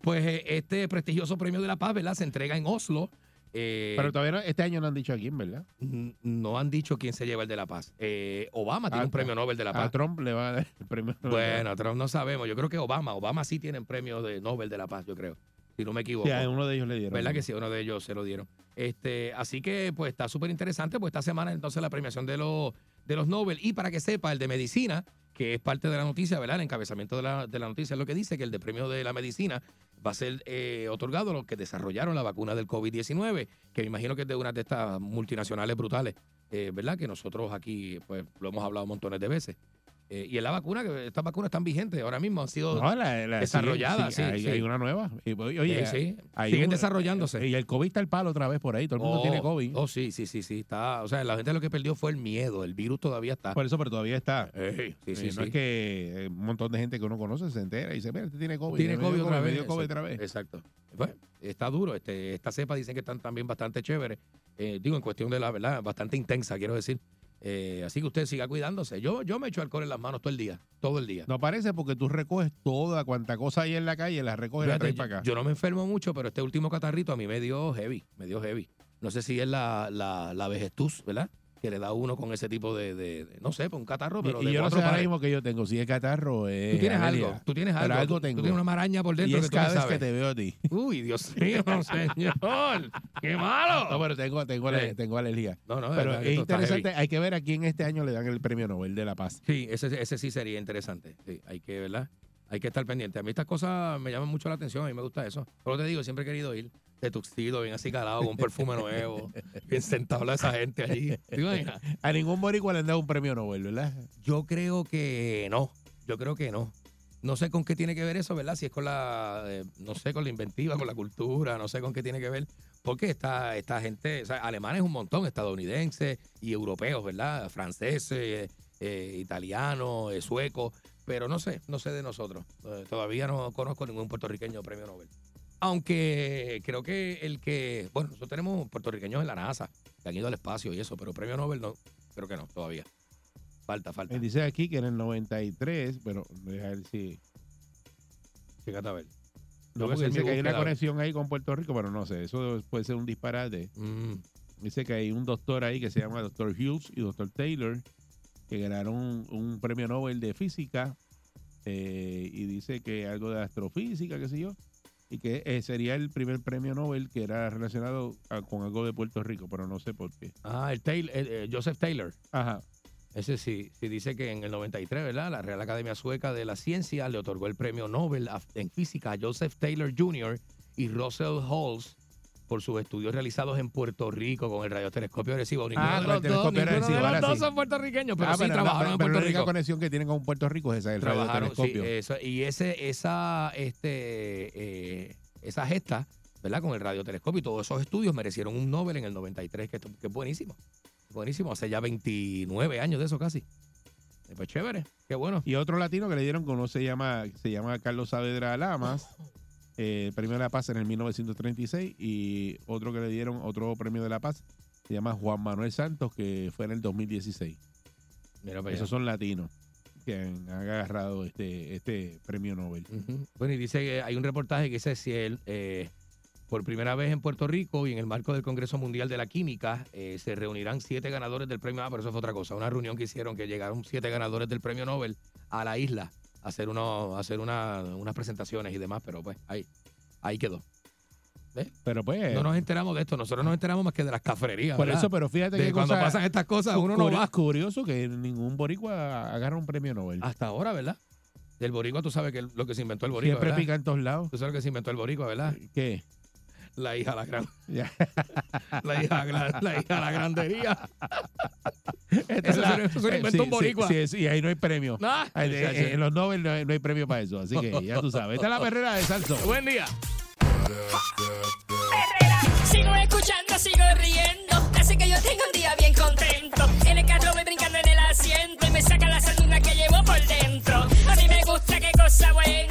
Pues eh, este prestigioso premio de la paz, ¿verdad? Se entrega en Oslo. Eh, Pero todavía no- este año no han dicho a quién, ¿verdad? no han dicho quién se lleva el de la paz. Eh, Obama tiene A- un premio Nobel de la A paz. Trump le va a dar el premio Nobel. Bueno, a Trump no sabemos. Yo creo que Obama. Obama sí tiene premio de Nobel de la paz, yo creo. Si no me equivoco. Sí, a uno de ellos le dieron. ¿Verdad que sí? Uno de ellos se lo dieron. Este, así que, pues, está súper interesante, pues, esta semana, entonces, la premiación de los, de los Nobel. Y para que sepa, el de medicina, que es parte de la noticia, ¿verdad? El encabezamiento de la, de la noticia es lo que dice, que el de premio de la medicina va a ser eh, otorgado a los que desarrollaron la vacuna del COVID-19, que me imagino que es de una de estas multinacionales brutales, eh, ¿verdad? Que nosotros aquí, pues, lo hemos hablado montones de veces. Eh, y en la vacuna, que estas vacunas están vigentes ahora mismo, han sido No, la- la- desarrolladas. sí, Sí, hay, sí. hay una nueva. Y, oye, sí. hay Siguen un- desarrollándose. Y el COVID está el palo otra vez por ahí. Todo el mundo Oh, tiene COVID. Oh, sí, sí, sí, sí. Está, o sea, la gente lo que perdió fue el miedo. El virus todavía está. Por eso, pero todavía está. Eh, no es que eh, un montón de gente que uno conoce se entera y dice, mira, este tiene COVID. Tiene dio COVID otra vez. COVID Exacto. otra vez. Exacto. Pues, está duro. Este, esta cepa dicen que están también bastante chéveres. Eh, digo, en cuestión de la verdad, bastante intensa, quiero decir. Eh, así que usted siga cuidándose. Yo, yo me echo alcohol en las manos todo el día. Todo el día. No parece porque tú recoges toda cuanta cosa hay en la calle, la recoges y la traes para acá. yo no me enfermo mucho, pero este último catarrito a mí me dio heavy. Me dio heavy. No sé si es la, la, la ¿verdad? Que le da uno con ese tipo de, de- de- no sé, pues un catarro, pero y, y de yo no sé ahora mismo que yo tengo, si es catarro eh, Tú tienes algo, tú tienes Pero algo. algo tú, tú tengo. tienes una maraña por y dentro es que tú cada no vez sabes. que te veo a ti. Uy, Dios mío, señor. ¡Qué malo! No, pero tengo, tengo, ale- tengo alergia. No, no, pero es interesante, hay que ver a quién este año le dan el premio Nobel de la Paz. Sí, ese, ese sí sería interesante. Sí, hay que, ¿verdad? Hay que estar pendiente. A mí estas cosas me llaman mucho la atención, a mí me gusta eso. Pero te digo, siempre he querido ir de tuxido, bien así calado, con un perfume nuevo, bien sentado a esa gente allí. A ningún boricua le han dado un premio Nobel, ¿verdad? Yo creo que no. Yo creo que no. No sé con qué tiene que ver eso, ¿verdad? Si es con la, eh, no sé, con la inventiva, con la cultura, no sé con qué tiene que ver. Porque esta, esta gente, o sea, alemanes un montón, estadounidenses y europeos, ¿verdad? Franceses, eh, eh, italianos, eh, suecos, pero no sé, no sé de nosotros. Eh, todavía no conozco ningún puertorriqueño premio Nobel. Aunque creo que el que, bueno, nosotros tenemos puertorriqueños en la NASA que han ido al espacio y eso, pero premio Nobel no, creo que no, todavía. Falta, falta. Me dice aquí que en el 93, pero a ver si. Fíjate a ver. No, porque dice que hay una conexión ahí con Puerto Rico, pero no sé, eso puede ser un disparate. Mm. Dice que hay un doctor ahí que se llama Dr. Hughes y Dr. Taylor que ganaron un, premio Nobel de física eh, y dice que algo de astrofísica, qué sé yo, y que eh, sería el primer premio Nobel que era relacionado a- con algo de Puerto Rico, pero no sé por qué. Ah, el Taylor, el, eh, Joseph Taylor. Ajá. Ese sí, sí dice que en el 93, ¿verdad? La Real Academia Sueca de la Ciencia le otorgó el premio Nobel en física a Joseph Taylor Jr. y Russell Halls por sus estudios realizados en Puerto Rico con el radiotelescopio Ah, de los dos, telescopio ninguno de Arecibo, los ahora dos sí. son puertorriqueños, pero Ah, sí pero, trabajaron pero en la Puerto única Rico. conexión que tienen con Puerto Rico es esa, el trabajaron, sí, radiotelescopio. eso, y ese, esa, este, eh, esa gesta, ¿verdad? Con el radiotelescopio y todos esos estudios merecieron un Nobel en el 93, que, que es buenísimo. Buenísimo, hace ya 29 años de eso casi. Eh, Pues chévere, qué bueno. Y otro latino que le dieron, que uno se llama, se llama Carlos Saavedra Lamas, eh, premio de la paz en el 1936, y otro que le dieron, otro premio de la paz, se llama Juan Manuel Santos, que fue en el 2016. Mira para allá. Esos son latinos que han agarrado este, este premio Nobel. Bueno, y dice que hay un reportaje que dice si él, eh, por primera vez en Puerto Rico y en el marco del Congreso Mundial de la Química, eh, se reunirán siete ganadores del premio. Ah, pero eso fue otra cosa. Una reunión que hicieron que llegaron siete ganadores del premio Nobel a la isla hacer, uno, hacer una- unas presentaciones y demás, pero pues ahí, ahí quedó. ¿Ves? Pero pues. No nos enteramos de esto, nosotros nos enteramos más que de las cafrerías. Por ¿verdad? eso, pero fíjate De que cuando pasan estas cosas, uno no va. curioso que ningún boricua agarra un premio Nobel. Hasta ahora, ¿verdad? Del boricua, tú sabes que lo que se inventó el boricua, Siempre ¿verdad? pica en todos lados. Tú sabes lo que se inventó el boricua, ¿verdad? ¿Qué? La hija la gran. Ya. La hija, la, la hija la grandería. Esta es Eso la- se- eso se lo eh, inventó sí, un boricua. Sí, sí, sí, ahí no hay premio. Eh, en los Nobel no hay, no hay premio para eso, así que ya tú sabes. Esta es la perrera de Salso. Buen día. Sigo escuchando, sigo riendo. Así que yo tengo un día bien contento. En el carro voy brincando en el asiento y me saca la sardina que llevo por dentro. A mí me gusta qué cosa buena.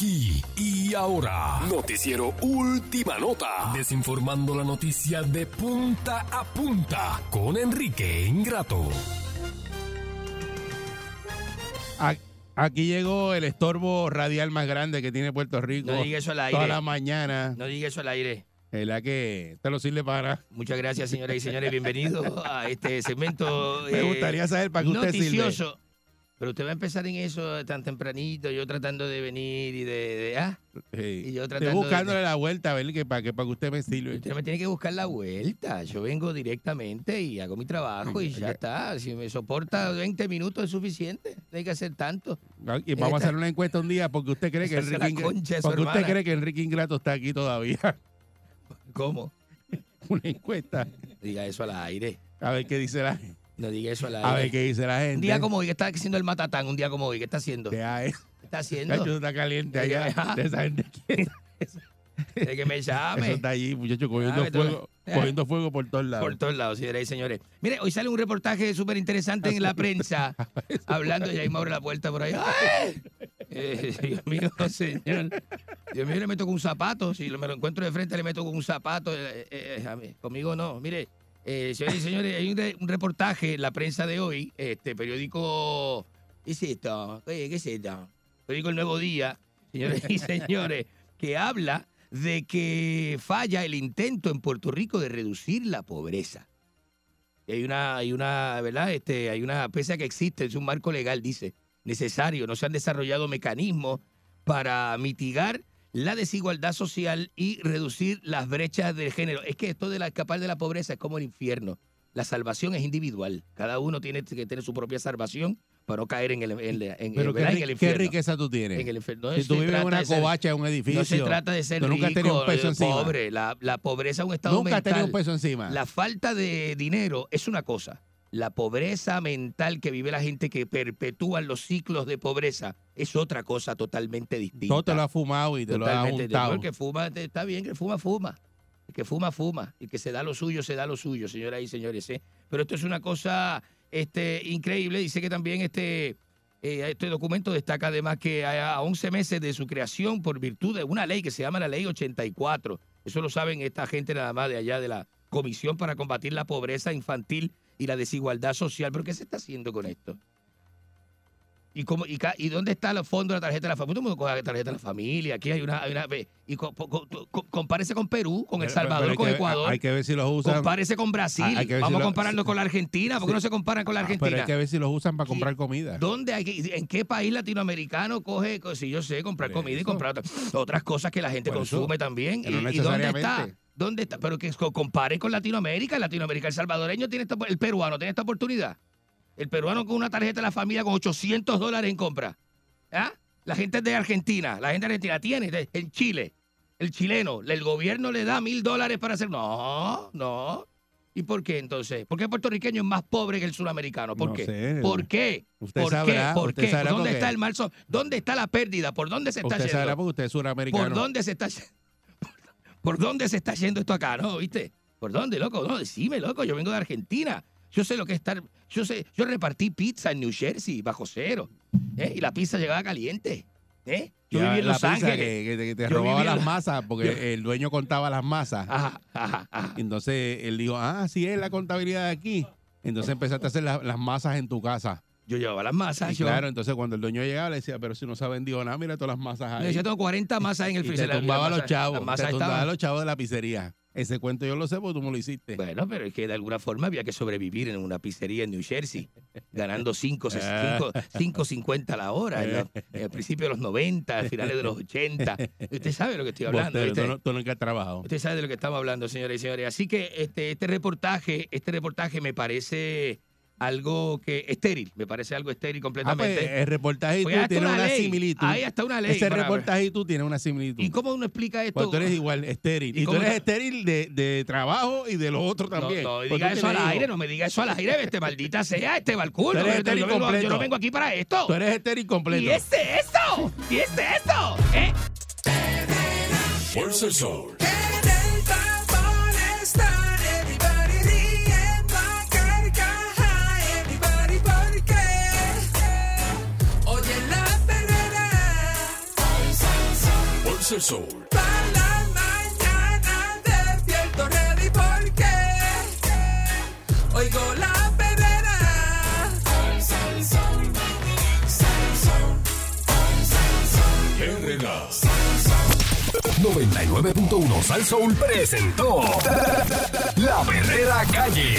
Aquí y ahora, noticiero Última Nota, desinformando la noticia de punta a punta con Enrique Ingrato. Aquí llegó el estorbo radial más grande que tiene Puerto Rico. No diga eso al aire. Toda la mañana. No diga eso al aire. Es la que te lo sirve para. Muchas gracias, señoras y señores. Bienvenidos a este segmento. Me eh, gustaría saber para qué usted sirve. noticioso. Pero usted va a empezar en eso tan tempranito, yo tratando de venir y de... de- ah, y yo Estoy tratando de- buscándole la vuelta a ver que para que, para que usted me sirve. Usted me tiene que buscar la vuelta. Yo vengo directamente y hago mi trabajo y ya está. Si me soporta 20 minutos es suficiente. No hay que hacer tanto. Y vamos a hacer una encuesta un día porque usted cree que Enrique, concha porque usted cree que Enrique Ingrato está aquí todavía. ¿Cómo? Una encuesta. Diga eso al aire. A ver qué dice la gente. No diga eso al aire. A ver qué dice la gente. Un día como hoy, ¿qué está haciendo el matatán? Un día como hoy, ¿qué está haciendo? ¿Qué está haciendo? Cacho, está caliente allá. De esa gente que- De que me llame. Eso está allí, muchachos, cogiendo Ah, me fuego, toca- cogiendo fuego por todos lados. Por todos lados, señoras y señores. Mire, hoy sale un reportaje súper interesante en la prensa, hablando, y ahí me abre la puerta por ahí. ¡Ay! Eh, Dios mío, señor. Dios mío, le meto con un zapato. Si me lo encuentro de frente, le meto con un zapato. Eh, eh, a mí, conmigo no. Mire, eh, señoras y señores, hay un, re- un reportaje en la prensa de hoy, este periódico. ¿Qué es esto? ¿Qué, qué es esto? Periódico El Nuevo Día, señores y señores, que habla de que falla el intento en Puerto Rico de reducir la pobreza. Y hay una, hay una, ¿verdad? Este, hay una, pese a que existe, es un marco legal, dice, necesario, no se han desarrollado mecanismos para mitigar la desigualdad social y reducir las brechas de género. Es que esto de la escapar de la pobreza es como el infierno. La salvación es individual. Cada uno tiene que tener su propia salvación para no caer en el, en, en- Pero qué, en el qué infierno. riqueza tú tienes. En el infierno. No si tú vives en una covacha en un edificio, No se trata de ser tú nunca has tenido un rico, peso eh, pobre. La, la pobreza es un estado Nunca has mental. tenido un peso encima. La falta de dinero es una cosa. La pobreza mental que vive la gente que perpetúa los ciclos de pobreza es otra cosa totalmente distinta. Todo te lo has fumado y te lo has juntado. El que fuma, está bien, que fuma, fuma. El que fuma, fuma. El que se da lo suyo, se da lo suyo, señoras y señores. ¿eh? Pero esto es una cosa este, increíble. Dice que también este, eh, este documento destaca además que a a 11 meses de su creación por virtud de una ley que se llama la Ley 84. Eso lo saben esta gente nada más de allá de la Comisión para combatir la pobreza infantil y la desigualdad social. ¿Pero qué se está haciendo con esto? ¿Y, cómo, y, ca- ¿Y dónde está el fondo de la tarjeta de la familia? Todo el mundo coge la tarjeta de la familia. Aquí hay una. hay una- y co- co- co- co- compárese con Perú, con El Salvador, con que- Ecuador. Hay que ver si los usan. Compárese con Brasil. Hay que ver si Vamos lo- compararnos con la Argentina. ¿Por qué no se comparan con la Ah, Argentina? Pero hay que ver si los usan para comprar comida. ¿Dónde hay que- ¿En qué país latinoamericano coge, co- si yo sé, comprar comida y comprar otra- otras cosas que la gente Por eso, consume también? que ¿Y, no y dónde está? ¿Dónde está? Pero que co- compare con Latinoamérica. Latinoamérica, el salvadoreño tiene esta, el peruano tiene esta oportunidad. El peruano con una tarjeta de la familia con 800 dólares en compra. ¿Ah? La gente de Argentina, la gente de Argentina tiene, de- en Chile, el chileno, el gobierno le da mil dólares para hacer. No, no. ¿Y por qué entonces? ¿Por qué el puertorriqueño es más pobre que el sudamericano? ¿Por No qué? sé. ¿Por qué? Usted ¿Por sabrá, qué? ¿Por usted qué? sabrá ¿Dónde está el marzo? ¿Dónde está la pérdida? ¿Por dónde se está Usted sabrá yendo? porque usted es suramericano. ¿Por dónde se está ¿Por dónde se está yendo esto acá? ¿No? ¿Viste? ¿Por dónde, loco? No, decime, loco. Yo vengo de Argentina. Yo sé lo que es estar. Yo sé, yo repartí pizza en New Jersey bajo cero. ¿eh? Y la pizza llegaba caliente. ¿eh? Yo viví en la Los pizza Ángeles. Que, que te- robaba las la- masas porque Yo- el dueño contaba las masas. Ajá, ajá, ajá. Entonces él dijo, ah, sí es la contabilidad de aquí. Entonces empezaste a hacer la- las masas en tu casa. Yo llevaba las masas. Y yo- claro, entonces cuando el dueño llegaba le decía, pero si no se ha vendido nada, mira todas las masas ahí. decía, tengo 40 masas en el y te tumbaba a los chavos, Las te masas tumbaba a estaban. los chavos de la pizzería. Ese cuento yo lo sé porque tú me lo hiciste. Bueno, pero es que de alguna forma había que sobrevivir en una pizzería en New Jersey, ganando 5.50 la hora, en, en el principio de los 90, a finales de los 80. Usted sabe de lo que estoy hablando. Bostero, ¿viste? tú, no- tú nunca has trabajado. Usted sabe de lo que estamos hablando, señoras y señores. Así que este, este reportaje, este reportaje me parece algo que estéril, me parece algo estéril Ah, pues, completamente. el reportaje y Pues tú tiene una similitud. Ahí está una ley Ese reportaje y tú tienes una similitud. ¿Y cómo uno explica esto? Pues tú eres igual, estéril. ¿Y Y, tú eres estéril de, de trabajo y de lo otro también. No, no Pues diga eso al aire, no me diga eso al aire, este maldita sea, este balcón. Tú eres Yo, estéril yo completo. no vengo aquí para esto. Tú eres estéril completo. ¿Y es eso? ¿Y es eso? ¿Eh? Fuerza el Sol. Everybody El Sol. para la mañana oigo la perrera. 99.1 Sal Soul presentó La Verdadera Calle.